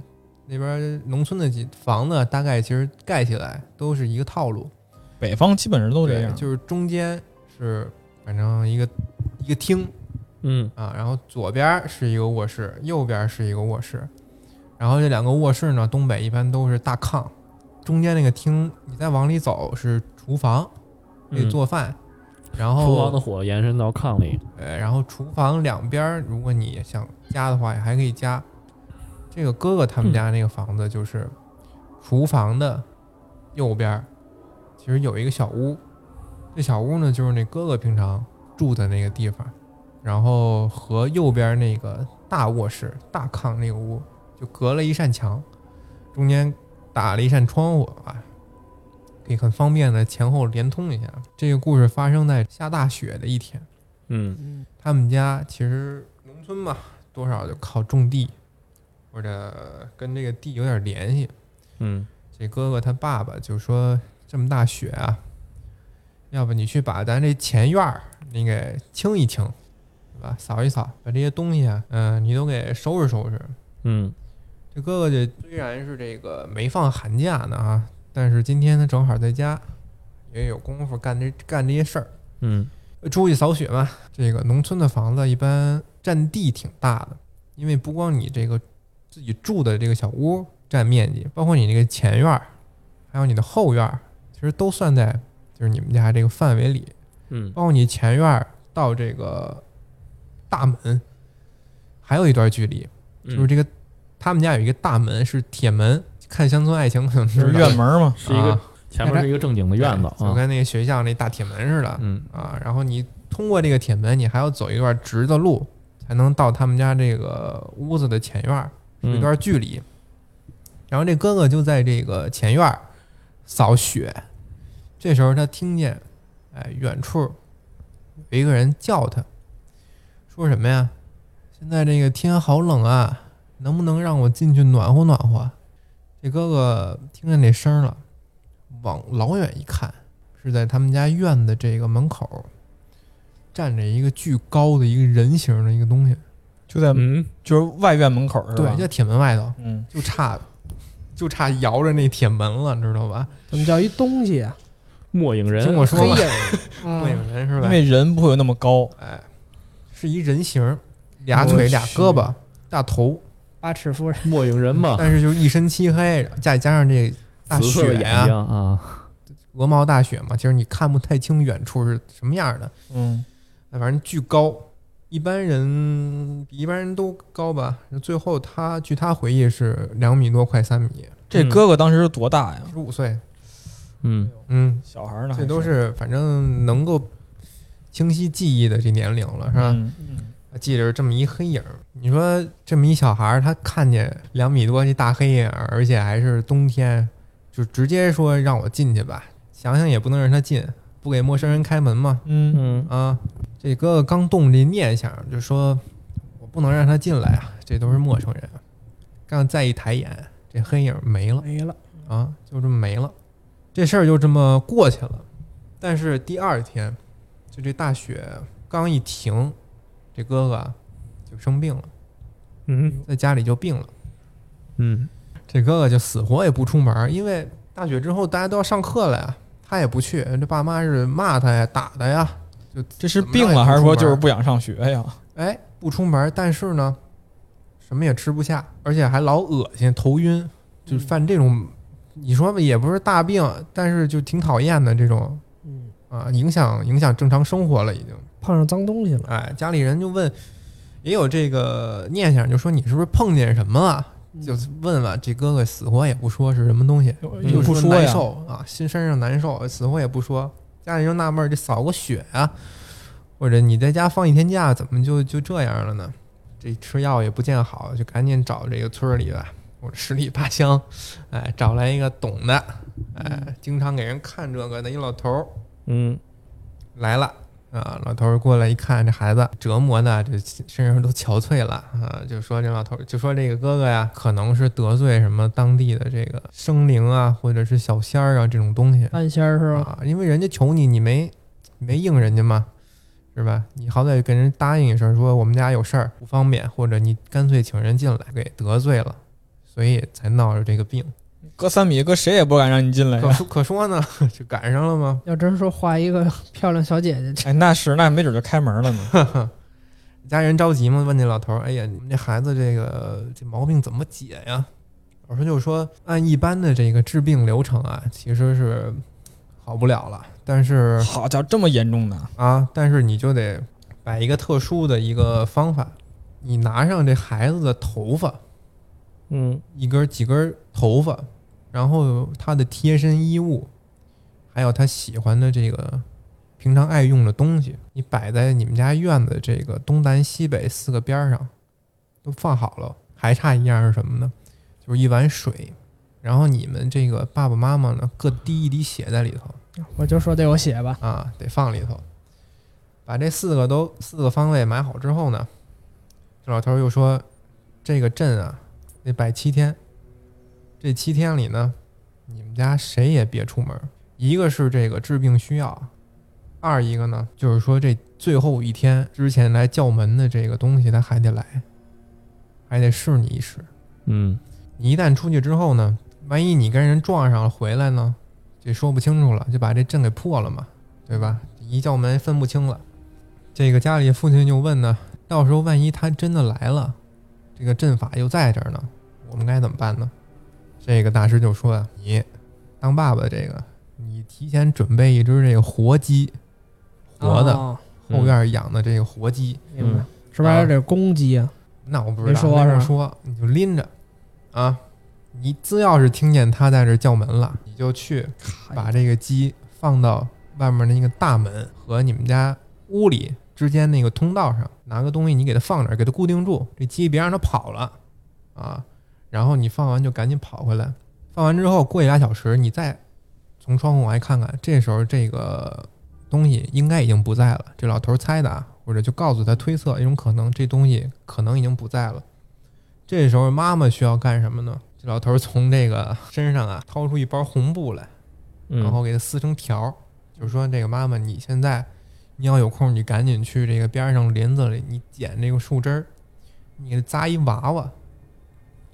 A: 那边农村的几房子大概其实盖起来都是一个套路，
B: 北方基本上都这样，
A: 就是中间是反正一个一个厅。
C: 嗯。
A: 啊，然后左边是一个卧室，右边是一个卧室，然后这两个卧室呢，东北一般都是大炕，中间那个厅你再往里走是厨房，可以
C: 嗯
A: 做饭，然后
C: 厨房的火延伸到炕里，
A: 呃，然后厨房两边，如果你想加的话，也还可以加。这个哥哥他们家那个房子就是厨房的右边儿，其实有一个小屋。这小屋呢，就是那哥哥平常住的那个地方，然后和右边那个大卧室、大炕那个屋就隔了一扇墙，中间打了一扇窗户啊，可以很方便的前后连通一下。这个故事发生在下大雪的一天。
C: 嗯
D: 嗯
A: 他们家其实农村嘛，多少就靠种地，或者跟这个地有点联系。
C: 嗯
A: 这哥哥他爸爸就说：“这么大雪啊，要不你去把咱这前院儿你给清一清，对吧？扫一扫，把这些东西啊，嗯、你都给收拾收拾。”
C: 嗯
A: 这哥哥这虽然是这个没放寒假呢啊，但是今天他正好在家，也有功夫干这干这些事儿。
C: 嗯
A: 出去扫雪嘛。这个农村的房子一般占地挺大的，因为不光你这个自己住的这个小屋占面积，包括你这个前院儿，还有你的后院儿，其实都算在就是你们家这个范围里。
C: 嗯
A: 包括你前院儿到这个大门，还有一段距离，
C: 嗯
A: 就是这个他们家有一个大门是铁门，看《乡村爱情》可能
B: 是院门嘛。
C: 是一个
A: 啊
C: 前面是一个正经的院子
A: 对就
C: 啊，
A: 跟那个学校那大铁门似的。
C: 嗯
A: 啊，然后你通过这个铁门，你还要走一段直的路，才能到他们家这个屋子的前院儿，有一
C: 嗯
A: 段距离。然后这哥哥就在这个前院扫雪，这时候他听见，哎，远处有一个人叫他，说什么呀？现在这个天好冷啊，能不能让我进去暖和暖和？这哥哥听见这声了，往老远一看，是在他们家院子这个门口，站着一个巨高的一个人形的一个东西，
B: 就在
C: 嗯。
B: 就是外院门口是吧？
A: 对，在铁门外头，
B: 嗯，
A: 就差 [laughs] 就差摇着那铁门了，知道吧？
D: 怎么叫一东西啊？
C: 末影人。
A: 听我说末，[laughs] 影人是吧？
B: 因为人不会有那么高，
A: 哎，是一人形，俩腿俩胳膊，大头，
D: 八尺夫人，
C: 末影人嘛，[laughs]
A: 但是就是一身漆黑，再加上这大
C: 紫色的眼
A: 雪呀、
C: 睛啊，
A: 鹅毛大雪嘛，其实你看不太清远处是什么样的。
B: 嗯，
A: 反正巨高，一般人比一般人都高吧。最后他据他回忆是两米多，快三米，
B: 这哥哥当时是多大呀？
A: 十五岁。
C: 嗯
A: 嗯，
B: 小孩呢？
A: 这都是反正能够清晰记忆的这年龄了，是吧？记着这么一黑影儿。你说这么一小孩儿，他看见两米多这大黑影儿，而且还是冬天，就直接说让我进去吧。想想也不能让他进，不给陌生人开门嘛。
B: 嗯
C: 嗯
A: 啊，这哥哥刚动这念想，就说我不能让他进来啊，这都是陌生人。刚再一抬眼，这黑影没了
D: 没了，
A: 啊，就这么没了。这事儿就这么过去了。但是第二天，就这大雪刚一停，这哥哥啊就生病了，
C: 嗯
A: 在家里就病了。
C: 嗯
A: 这哥哥就死活也不出门，因为大雪之后大家都要上课了呀，他也不去。这爸妈是骂他呀、打他呀，就
B: 这是病了，还是说就是不想上学呀？
A: 哎不出门，但是呢，什么也吃不下，而且还老恶心、头晕，就犯这种，你说吧，也不是大病，但是就挺讨厌的这种
D: 嗯，
A: 啊，影响影响正常生活了已经。
D: 碰上脏东西了，
A: 哎，家里人就问，也有这个念想，就说你是不是碰见什么了？就问问这哥哥死活也不说是什么东西，
B: 又
A: 就
B: 不说难，
A: 受啊，心身上难受，死活也不说。家里就纳闷儿，这扫个血啊，或者你在家放一天假，怎么就就这样了呢？这吃药也不见好，就赶紧找这个村儿里的或者十里八乡，哎，找来一个懂的，哎，经常给人看这个的一老头儿
C: 嗯
A: 来了。啊，老头儿过来一看，这孩子折磨的这身上都憔悴了啊，就说这老头儿就说这个哥哥呀，可能是得罪什么当地的这个生灵啊，或者是小仙儿啊这种东西
D: 半仙儿是吧？
A: 啊，因为人家求你，你没没应人家嘛，是吧？你好歹跟人答应一声，说我们家有事儿不方便，或者你干脆请人进来，给得罪了，所以才闹着这个病。
B: 隔三米，搁谁也不敢让你进来呀。
A: 可说可说呢，[laughs] 就赶上了吗？[laughs]
D: 要真说画一个漂亮小姐姐，
B: 哎，那是，那没准就开门了呢。[laughs]
A: 家人着急嘛，问那老头儿：“哎呀，你们这孩子这个这毛病怎么解呀？”老师就说：“按一般的这个治病流程啊，其实是好不了了。但是
B: 好家伙，这么严重呢？
A: 啊，但是你就得摆一个特殊的一个方法，你拿上这孩子的头发，
C: 嗯
A: 一根儿几根儿头发，然后他的贴身衣物，还有他喜欢的这个平常爱用的东西，你摆在你们家院子这个东南西北四个边儿上，都放好了。还差一样是什么呢？就是一碗水，然后你们这个爸爸妈妈呢各滴一滴血在里头
D: 我就说得有血吧。
A: 啊，得放里头。把这四个都四个方位买好之后呢，这老头儿又说，这个阵啊得摆七天。这七天里呢，你们家谁也别出门。一个是这个治病需要，二一个呢就是说这最后一天之前来叫门的这个东西，他还得来，还得试你一试。
C: 嗯
A: 你一旦出去之后呢，万一你跟人撞上了回来呢，这说不清楚了，就把这阵给破了嘛，对吧？一叫门分不清了。这个家里父亲就问呢，到时候万一他真的来了，这个阵法又在这儿呢，我们该怎么办呢？这个大师就说啊，你当爸爸的这个，你提前准备一只这个活鸡，活的，
D: 哦
A: 后院养的这个活鸡，
D: 明白
C: 嗯？
D: 是不是还有这公鸡啊？
A: 那我不知道，
D: 没说是
A: 说，你就拎着啊，你只要是听见他在这叫门了，你就去把这个鸡放到外面那个大门和你们家屋里之间那个通道上，拿个东西你给它放那儿，给它固定住，这鸡别让它跑了啊。然后你放完就赶紧跑回来，放完之后过一俩小时，你再从窗户往外看看，这时候这个东西应该已经不在了。这老头猜的啊，或者就告诉他推测一种可能，这东西可能已经不在了。这时候妈妈需要干什么呢？这老头从这个身上啊掏出一包红布来，
C: 嗯，
A: 然后给它撕成条儿，就是说这个妈妈，你现在你要有空，你赶紧去这个边上林子里，你捡这个树枝儿，你给它扎一娃娃，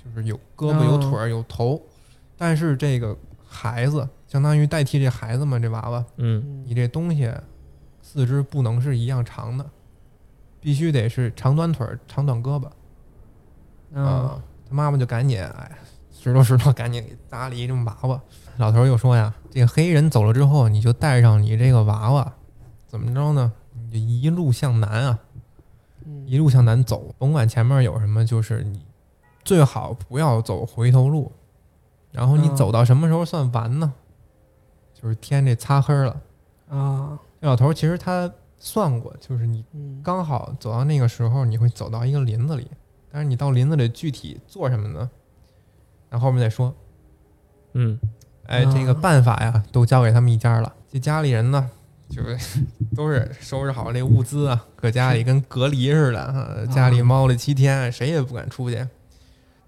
A: 就是有胳膊有腿儿有头，但是这个孩子相当于代替这孩子嘛，这娃娃，
C: 嗯
A: 你这东西四肢不能是一样长的，必须得是长短腿儿、长短胳膊
D: 啊，
A: 啊。他妈妈就赶紧哎，石头石头赶紧给搭了一这么娃娃。老头儿又说呀，这个黑人走了之后，你就带上你这个娃娃，怎么着呢？你就一路向南啊，
D: 嗯
A: 一路向南走，甭管前面有什么，就是你最好不要走回头路。然后你
D: 嗯
A: 走到什么时候算完呢？就是天这擦黑了。
D: 啊，
A: 这老头儿其实他算过，就是你
D: 嗯，
A: 刚好走到那个时候，你会走到一个林子里，但是你到林子里具体做什么呢？那后面再说。
C: 嗯
A: 哎，
D: 啊
A: 这个办法呀，都交给他们一家了。这家里人呢，就是 [laughs] 都是收拾好这物资啊，搁家里 [laughs] 跟隔离似的，啊、家里猫了七天，谁也不敢出去。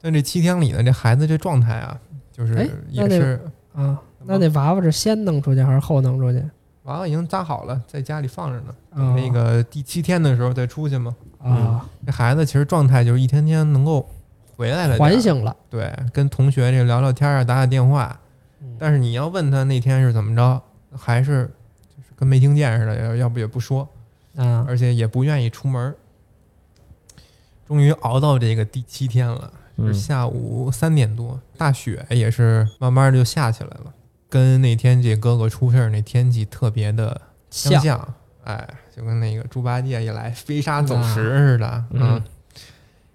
A: 但这七天里呢，这孩子这状态啊，就是也是
D: 啊，那那娃娃是先弄出去还是后弄出去？
A: 娃娃已经扎好了，在家里放着呢。
D: 啊，
A: 那个第七天的时候再出去嘛。
D: 啊，
A: 这孩子其实状态就是一天天能够回来了点儿，
D: 唤醒了，
A: 对，跟同学这聊聊天啊，打打电话。
D: 嗯
A: 但是你要问他那天是怎么着，还是就是跟没听见似的，要要不也不说。
D: 啊，
A: 而且也不愿意出门儿。终于熬到这个第七天了，是
C: 嗯
A: 下午三点多，大雪也是慢慢的就下起来了，跟那天这哥哥出事儿那天气特别的相
D: 像
A: 像，哎，就跟那个猪八戒一来飞沙走石似的，
C: 嗯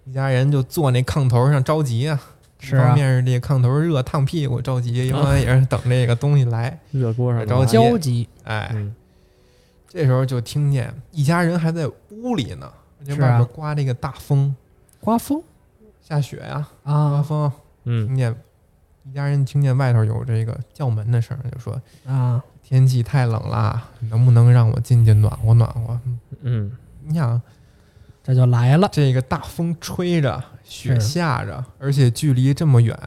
A: 一家人就坐那炕头上着急啊。
D: 是啊
A: 一方面是这炕头热烫屁股着急，一方面也是等这个东西来。[laughs]
C: 热锅上
A: 着急
D: 焦急，
A: 哎，
C: 嗯
A: 这时候就听见一家人还在屋里呢，这外面刮这个大风，
D: 刮风
A: 下雪呀、刮
D: 啊
A: 风，
C: 嗯。
A: 听见一家人听见外头有这个叫门的声儿，就说
D: 啊，
A: 天气太冷了，能不能让我进去暖和暖和？
C: 嗯。
A: 你想
D: 这就来了，
A: 这个大风吹着，雪下着，而且距离这么远，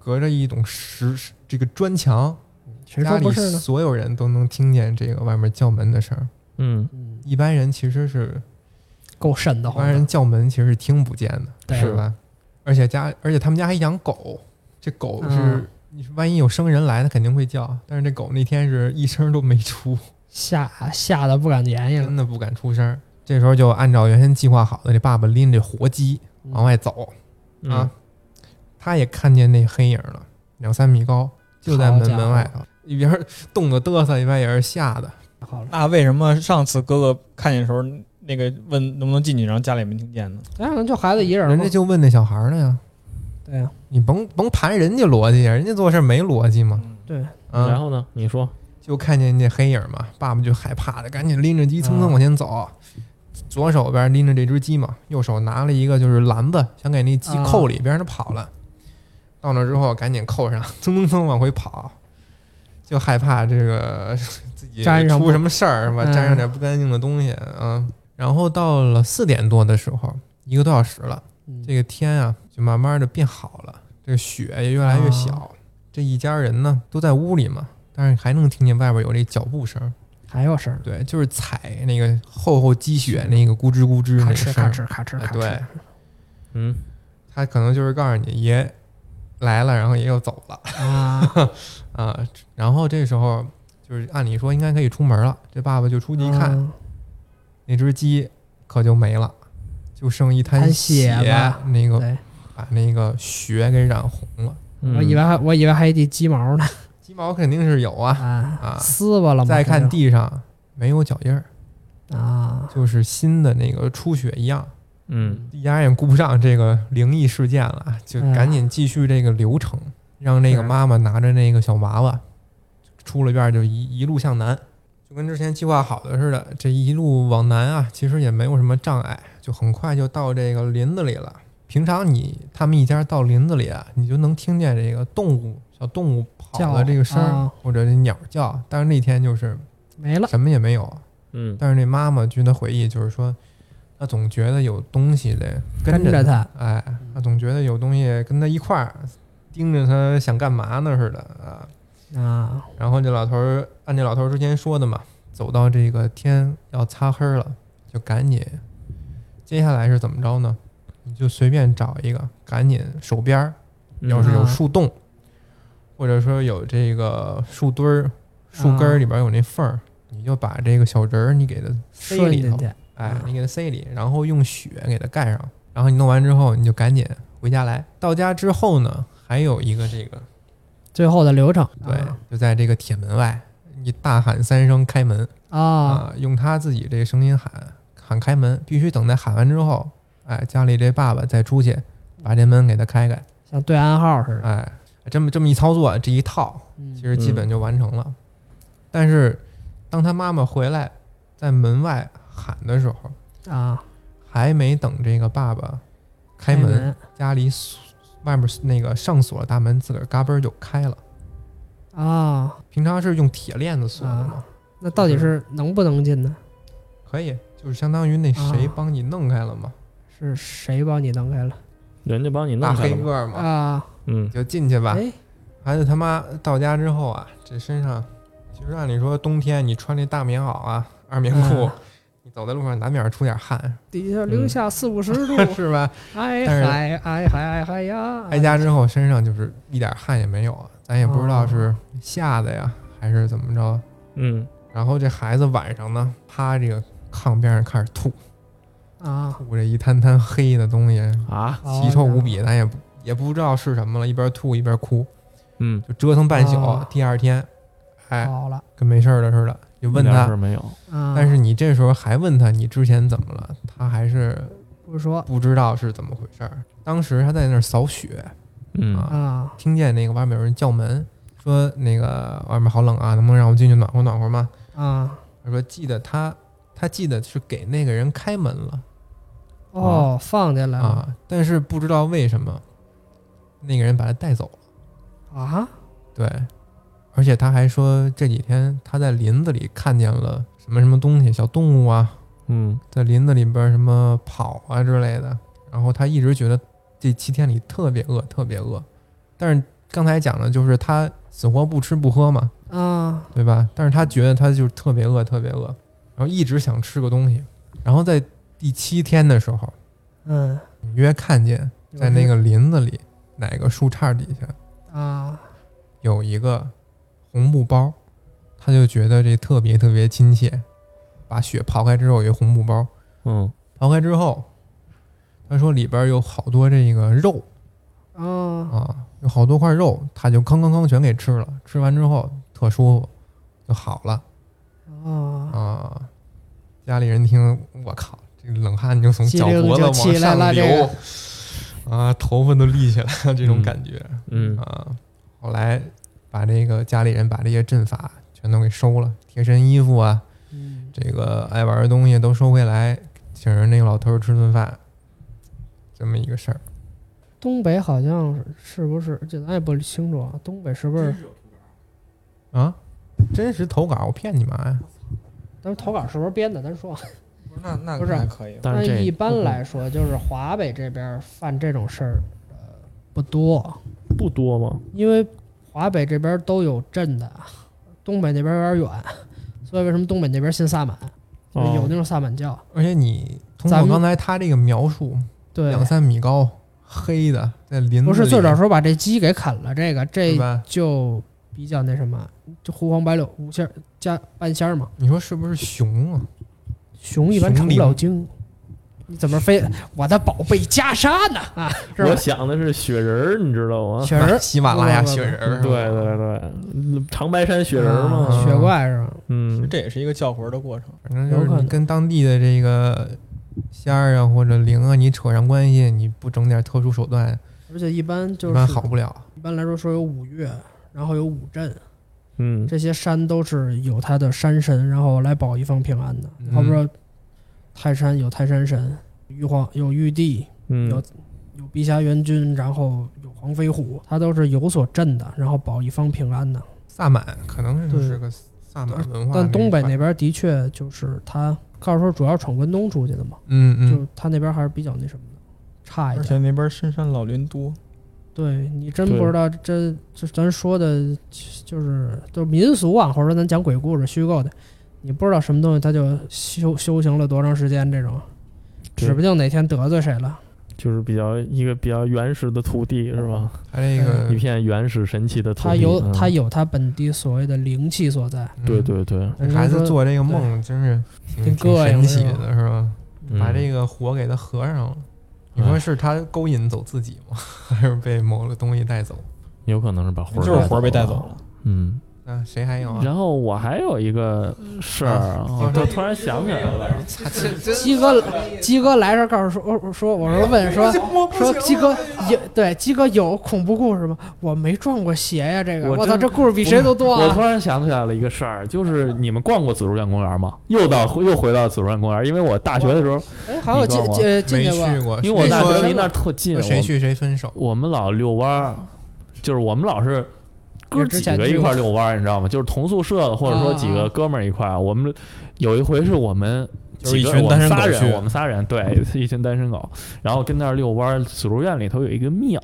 A: 隔着一种石这个砖墙，
D: 谁
A: 家里
D: 说不是呢？
A: 所有人都能听见这个外面叫门的声一般人其实是
D: 够瘆得
A: 一般人，叫门其实是听不见的，是吧？而且家，而且他们家还养狗，这狗是、
D: 嗯
A: 你说万一有生人来，它肯定会叫，但是这狗那天是一声都没出，
D: 吓吓得不敢言语。了
A: 真的不敢出声。这时候就按照原先计划好的，这爸爸拎着活鸡往外走、
C: 嗯。
A: 啊，他也看见那黑影了，两三米高，就在门门外头，一边冻得嘚瑟，一边也是吓的。
D: 好了，
B: 那为什么上次哥哥看见的时候，那个问能不能进去，然后家里也没听见呢？
D: 那可能就孩子一人嘛
A: 人家，就问那小孩呢呀，
D: 对呀，
A: 你甭甭盘人家逻辑呀，人家做事没逻辑嘛。
D: 对，
A: 嗯，
C: 然后呢？你说
A: 就看见那黑影嘛，爸爸就害怕的，赶紧拎着鸡蹭蹭
D: 啊
A: 往前走，左手边拎着这只鸡嘛，右手拿了一个就是篮子，想给那鸡
D: 啊
A: 扣里边，它跑了。到那之后赶紧扣上，蹭蹭蹭往回跑，就害怕这个自己出什么事儿是吧？
D: 嗯
A: 沾上点不干净的东西啊。然后到了四点多的时候，一个多小时了，
D: 嗯
A: 这个天啊就慢慢的变好了，这个雪也越来越小。
D: 啊
A: 这一家人呢都在屋里嘛，但是还能听见外边有这脚步声。
D: 还有声儿，
A: 对，就是踩那个厚厚积雪那个咕吱咕吱那
D: 咔
A: 个声儿。
D: 哧咔哧咔哧咔哧，
A: 哎对，
C: 嗯
A: 他可能就是告诉你爷来了，然后爷又走了
D: 啊，[laughs]
A: 啊。然后这时候就是按理说应该可以出门了，这爸爸就出去一看，
D: 嗯
A: 那只鸡可就没了，就剩一滩
D: 滩血
A: 那个，把那个血给染红了。
C: 嗯
D: 我以为还我以为还一地鸡毛呢，
A: 鸡毛肯定是有啊，
D: 啊
A: 啊
D: 撕巴了吗？
A: 再看地上没有脚印儿，
D: 就啊，
A: 就是新的那个出血一样。
C: 嗯
A: 一家人顾不上这个灵异事件了，就赶紧继续这个流程，让那个妈妈拿着那个小娃娃出了院就一一路向南，就跟之前计划好的似的。这一路往南啊，其实也没有什么障碍，就很快就到这个林子里了。平常你他们一家到林子里啊，你就能听见这个动物小动物跑
D: 叫
A: 的这个声儿，
D: 啊
A: 或者这鸟叫。但是那天就是
D: 没了，
A: 什么也没有，
C: 嗯
A: 但是那妈妈据她回忆，就是说，她总觉得有东西得着
D: 跟着她，
A: 哎，她总觉得有东西跟她一块儿盯着她，想干嘛呢似的啊。
D: 啊，
A: 然后这老头儿按这老头儿之前说的嘛，走到这个天要擦黑了，就赶紧。接下来是怎么着呢？你就随便找一个，赶紧手边儿要是有
D: 啊
A: 树洞，或者说有这个树墩儿、树根儿
D: 啊
A: 里边有那缝儿，你就把这个小人儿你给它塞里头，哎
D: 啊，
A: 你给它塞里，然后用雪给它盖上，然后你弄完之后，你就赶紧回家来。到家之后呢，还有一个这个，
D: 最后的流程，
A: 对，就在这个铁门外，你大喊三声开门
D: 啊，
A: 啊，用他自己这个声音喊喊开门，必须等他喊完之后，哎，家里这爸爸再出去把这门给他开开，
D: 像对暗号似的，
A: 哎，这么这么一操作，这一套
D: 嗯。
A: 其实基本就完成了。但是当他妈妈回来在门外喊的时候，
D: 啊，
A: 还没等这个爸爸开门，家里锁外面那个上锁的大门自个儿嘎嘣就开了。
D: 啊，
A: 平常是用铁链子锁的嘛，
D: 那到底是能不能进呢？
A: 可以，就是相当于那谁
D: 啊
A: 帮你弄开了嘛，
D: 是谁帮你弄开了？
C: 人家帮你
A: 大
C: 弄开了嘛，
A: 黑个儿嘛，
D: 啊？
C: 嗯
A: 就进去吧。
D: 哎，
A: 孩子他妈到家之后啊，这身上其实按理说冬天你穿那大棉袄啊、二棉裤，
D: 啊
A: 你走在路上难免出点汗，
D: 底下零下四五十度，[laughs]
A: 是吧？
D: 哎嗨哎嗨哎嗨呀！
A: 回家之后身上就是一点汗也没有，咱也不知道是吓的呀，还是怎么着。
C: 嗯
A: 然后这孩子晚上呢，趴这个炕边上开始吐，
D: 啊，
A: 吐这一滩滩黑的东西，
C: 啊，
A: 奇臭无比，咱也不也不知道是什么了，一边吐一边哭，
C: 嗯，
A: 就折腾半宿。
D: 啊
A: 第二天，哎，
D: 好了
A: 跟没事儿的似的，就问他，
C: 儿没有，
D: 啊，
A: 但是你这时候还问他你之前怎么了，他还是
D: 不说
A: 不知道是怎么回事儿。当时他在那儿扫雪，
C: 嗯
A: 啊
D: 啊
A: 听见那个外面有人叫门，说那个外面好冷啊，能不能让我进去暖和暖和吗？
D: 啊
A: 他说记得他他记得是给那个人开门了
D: 哦，放进来了
A: 啊，但是不知道为什么那个人把他带走了。
D: 啊
A: 对，而且他还说这几天他在林子里看见了什么什么东西，小动物啊，
C: 嗯
A: 在林子里边什么跑啊之类的。然后他一直觉得这七天里特别饿，特别饿。但是刚才讲的就是他死活不吃不喝嘛，
D: 啊
A: 对吧？但是他觉得他就是特别饿，特别饿，然后一直想吃个东西。然后在第七天的时候，
D: 嗯，
A: 隐约看见在那个林子里哪个树杈底下
D: 啊
A: 有一个红布包，他就觉得这特别特别亲切。把雪刨开之后，有一红布包，
C: 嗯
A: 刨开之后，他说里边有好多这个肉
D: 啊
A: 啊，有好多块肉，他就吭吭吭全给吃了。吃完之后特舒服，就好了
D: 啊，
A: 啊。家里人听，我靠，这个冷汗就从脚脖子往
D: 激灵就起来
A: 上流
D: 个
A: 啊，头发都立起来了，这种感觉。
C: 嗯
A: 啊，后来把这个家里人把这些阵法全都给收了，贴身衣服啊，
D: 嗯
A: 这个爱玩的东西都收回来，请人那个老头儿吃顿饭，这么一个事儿。
D: 东北好像是是不是？这咱也不清楚啊。东北是不是？
A: 啊，真实投稿，我骗你妈呀！
D: 咱们投稿是不是编的？咱说。
B: 那 [laughs] 那
D: 不是
B: 还可以。
C: 但是
D: 一般来说，就是华北这边犯这种事儿，呃，不多，
C: 不多吗？
D: 因为华北这边都有镇的，东北那边有点远，所以为什么东北那边信萨满？就是有那种萨满教。
A: 而且你通过刚才他这个描述，
D: 对，
A: 两三米高，黑的，在林子
D: 不是最早时候把这鸡给啃了，这个这
A: 吧？
D: 就比较那什么，就胡黄白柳五仙儿加半仙儿嘛。
A: 你说是不是熊啊？
D: 熊一般成不了精，你怎么飞我的宝贝袈裟呢？啊，是吧？
C: 我想的是雪人儿，你知道吗？
D: 雪人儿 [laughs]
A: 喜马拉雅
D: 不不不
A: 雪人儿，
C: 对对对，长白山雪人儿嘛，
D: 啊雪怪是吧？
C: 嗯，
B: 这也是一个叫魂的过程。
A: 反正就是
D: 有可能
A: 你跟当地的这个仙儿啊或者灵啊，你扯上关系，你不整点特殊手段，
D: 而且一般就
A: 一
D: 是
A: 般好不了。
D: 一般来说说有五岳，然后有五镇，
C: 嗯
D: 这些山都是有它的山神，然后来保一方平安的。
A: 嗯
D: 好比说泰山有泰山神，玉皇有玉帝，
C: 嗯
D: 有有碧霞元君，然后有黄飞虎，他都是有所镇的，然后保一方平安的。
A: 萨满可能
D: 对
A: 是个萨满文化，
D: 但东北那，边的确就是他，告诉说主要闯关东出去的嘛，
A: 嗯嗯，
D: 就他那边还是比较那什么的，差一点。
B: 而且那边深山老林多，
D: 对你真不知道，这这咱说的，就是就是民俗啊，或者说咱讲鬼故事虚构的，你不知道什么东西，他就修修行了多长时间，这种，指不定哪天得罪谁了。
C: 就是比较一个比较原始的土地是吧？
A: 它这个
C: 一片原始神奇的土地。
D: 它有
C: 嗯
D: 他有它本地所谓的灵气所在。
A: 嗯
C: 对对对，
A: 孩子做这个梦真是挺
D: 挺
A: 挺
D: 膈应
A: 神奇的，是吧？
C: 嗯
A: 把这个火给它合上了。你说是他勾引走自己吗？[laughs] 还是被某个东西带走？
C: 有可能是把魂儿
B: 就是魂儿被带走了。
C: 嗯，
A: 那谁还有啊？
C: 然后我还有一个事儿啊，我
A: 说
C: 突然想起来了，
D: 鸡哥，鸡哥来这儿告诉说，我说我说问说说鸡哥有对鸡哥有恐怖故事吗？我没撞过邪呀，这个我操，这故事比谁都多
C: 我突
D: 啊！
C: 然想起来了一个事儿，就是你们逛过紫竹院公园吗？又到又回到紫竹院公园，因为我大学的时候，
D: 哎，好像进进进
A: 没
D: 去过，
C: 因为我大学离那儿特近，
A: 谁去谁分手？
C: 我们老遛弯儿，就是我们老是哥几个一块遛弯儿，你知道吗？就是同宿舍的，或者说几个哥们儿一块儿。我们有一回是我们
B: 就是一
C: 几个我
B: 群单身
C: 们仨人，
B: 狗去
C: 我们仨人对，[laughs] 一群单身狗，然后跟那儿遛弯儿。紫竹院里头有一个庙，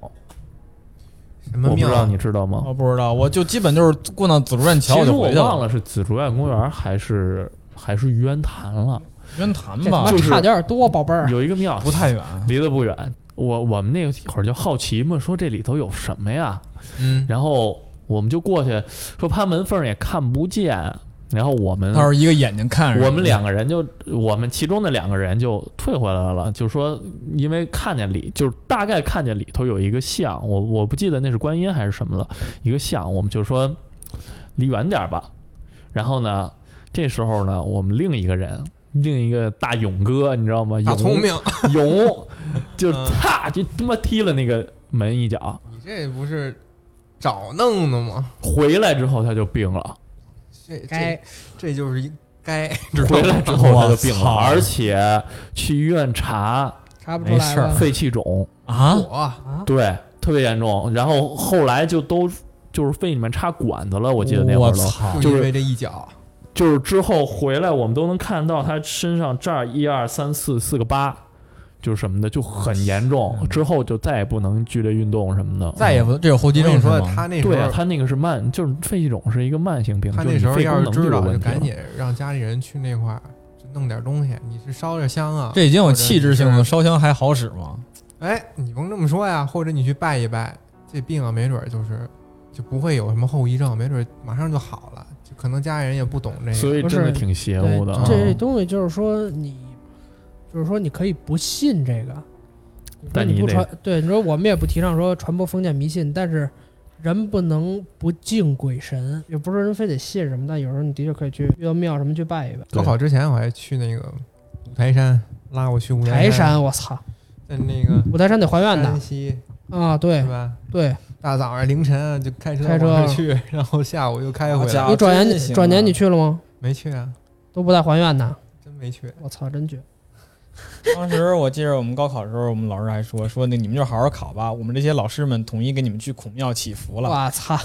A: 什么庙啊？
C: 我不知道你知道吗？
B: 我不知道，我就基本就是过到紫竹院桥
C: 其实
B: 就回去
C: 我忘了。是紫竹院公园还是还是玉渊潭了，
B: 渊潭吧
D: 妈，
C: 就是
D: 差点多，宝贝儿。
C: 有一个庙
B: 不太远。
C: 离得不远。我我们那会儿就好奇嘛，说这里头有什么呀？
A: 嗯，
C: 然后我们就过去，说趴门缝儿也看不见，然后我们
B: 他是一个眼睛看着
C: 我们两个人就我们其中的两个人就退回来了，就说因为看见里就是大概看见里头有一个像，我我不记得那是观音还是什么了，一个像，我们就说离远点吧。然后呢，这时候呢，我们另一个人。另一个大勇哥，你知道吗？勇
A: 大聪明，
C: 勇，就
A: 嗯
C: 啪就他妈踢了那个门一脚，
A: 你这不是找弄的吗？
C: 回来之后他就病了。
A: 这这
D: 该。
A: 这就是一该，[laughs]
C: 回来？之后他就病了，而且去医院查
D: 查不出
B: 没事儿。
D: 来了
C: 肺气肿，
B: 啊，
A: 我
D: 啊，
C: 对，特别严重。然后后来就都就是肺里面插管子了，我记得那会儿都。就是
A: 因为这一脚，
C: 就是之后回来，我们都能看到他身上这儿一二三四四个疤，就是什么的，就很严重。之后就再也不能剧烈运动什么的。
B: 再也不这有后遗
A: 症你说？他那时
C: 对啊，他那个是慢，就是肺气肿是一个慢性病，
A: 他那时候要是知道，就赶紧让家里人去那块儿弄点东西。你是烧着香啊？
B: 这已经有
A: 或者
B: 气质性了，烧香还好使吗？
A: 哎，你甭这么说呀，或者你去拜一拜，这病啊，没准儿就是就不会有什么后遗症，没准儿马上就好了。就可能家里人也不懂这个，
C: 所以真的挺邪乎的
D: 这东西就是说你，就是说你可以不信这个，
C: 但你
D: 不传，对，你说我们也不提倡说传播封建迷信，但是人不能不敬鬼神，也不是说人非得信什么，但有时候你的确可以去遇到庙什么去拜一拜。
A: 高考之前我还去那个五台山，拉我去五
D: 台
A: 山，
D: 山，我操，
A: 在那个
D: 五台山得还愿的
A: 山西
D: 啊，对
A: 是吧？
D: 对，
A: 大早上凌晨啊就开车
D: 开车
A: 去，然后下午又开回来，
B: 好家伙
D: 你转年转年你去了吗？
A: 没去啊，
D: 都不带还愿的，
A: 真没去。
D: 我操，真绝！[laughs]
B: 当时我记得我们高考的时候，我们老师还说说那你们就好好考吧，我们这些老师们统一给你们去孔庙祈福了。
D: 我操，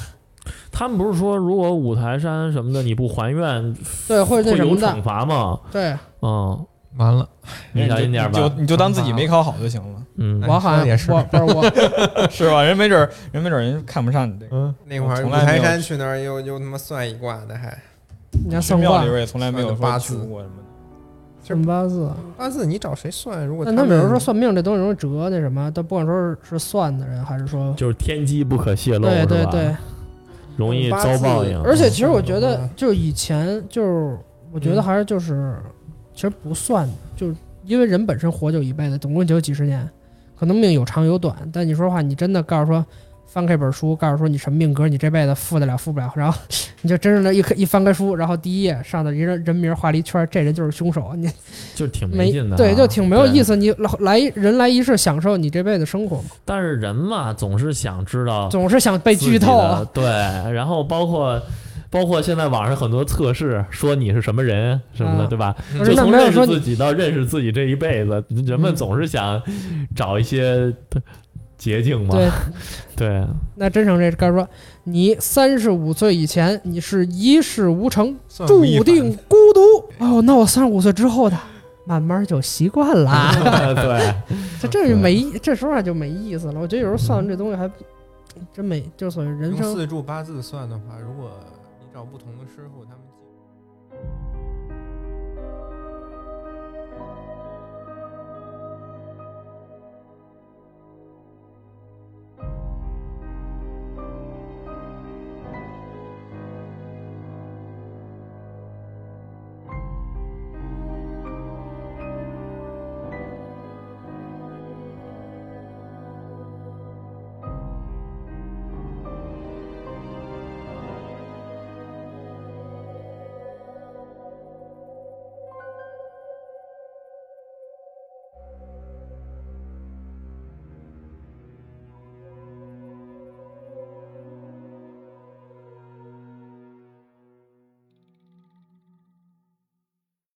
C: 他们不是说，如果五台山什么的你不还愿，
D: 对，或者那
C: 会有
D: 什么
C: 惩，罚吗？
D: 对。
C: 嗯，
A: 完了，
C: 你小心点吧。
B: 就。你就当自己没考好就行了，
C: 嗯，
A: 哎
D: 我好像
A: 也是。
D: 我不是我，[laughs]
B: 是吧？人没准儿人没准儿人看不上你这个。
C: 嗯，
A: 那会儿五
B: 从来没有
A: 台山去那儿又又他妈算一卦的，还。
D: 你看算卦。
B: 去庙里边也从来没有说去
A: 八字。
B: 过什么的。
D: 算八字，
A: 八字你找谁算？如果
D: 但他们有
A: 们
D: 时候说算命这东西容易折那什么，但不管说是是算的人还是说，
C: 就是天机不可泄露，
D: 对对对，
C: 容易遭报应。
D: 而且其实我觉得
A: 嗯，
D: 就是以前就是，我觉得还是就是，其实不算，就是因为人本身活就一辈子，总共就几十年，可能命有长有短。但你说话，你真的告诉说，翻开本书，告诉说你什么命格，你这辈子富得了富不了，然后 [laughs] 你就真正的一一翻开书，然后第一页上的一人人名画了一圈，这人就是凶手，你
C: 就挺
D: 没
C: 劲的啊，
D: 对，就挺没有意
C: 思。
D: 思。你来人来一世，享受你这辈子生活嘛，
C: 但是人嘛，总是想知道
D: 总是想被剧透啊。
C: 对，然后包括包括现在网上很多测试，说你是什么人什么的，
D: 啊
C: 对吧？就从认识自己到认识自己这一辈子，人们
D: 嗯
C: 总是想找一些捷径嘛。
D: 对，[laughs]
C: 对，
D: 那真成这告诉说，你三十五岁以前你是一事无成，注定孤独。哦，那我三十五岁之后的，慢慢就习惯了。[laughs]
C: 对，[laughs]
D: 这这就没，这说话就没意思了。我觉得有时候算这东西还真没，就所谓人生。
A: 四柱八字算的话，如果你找不同的师傅，他们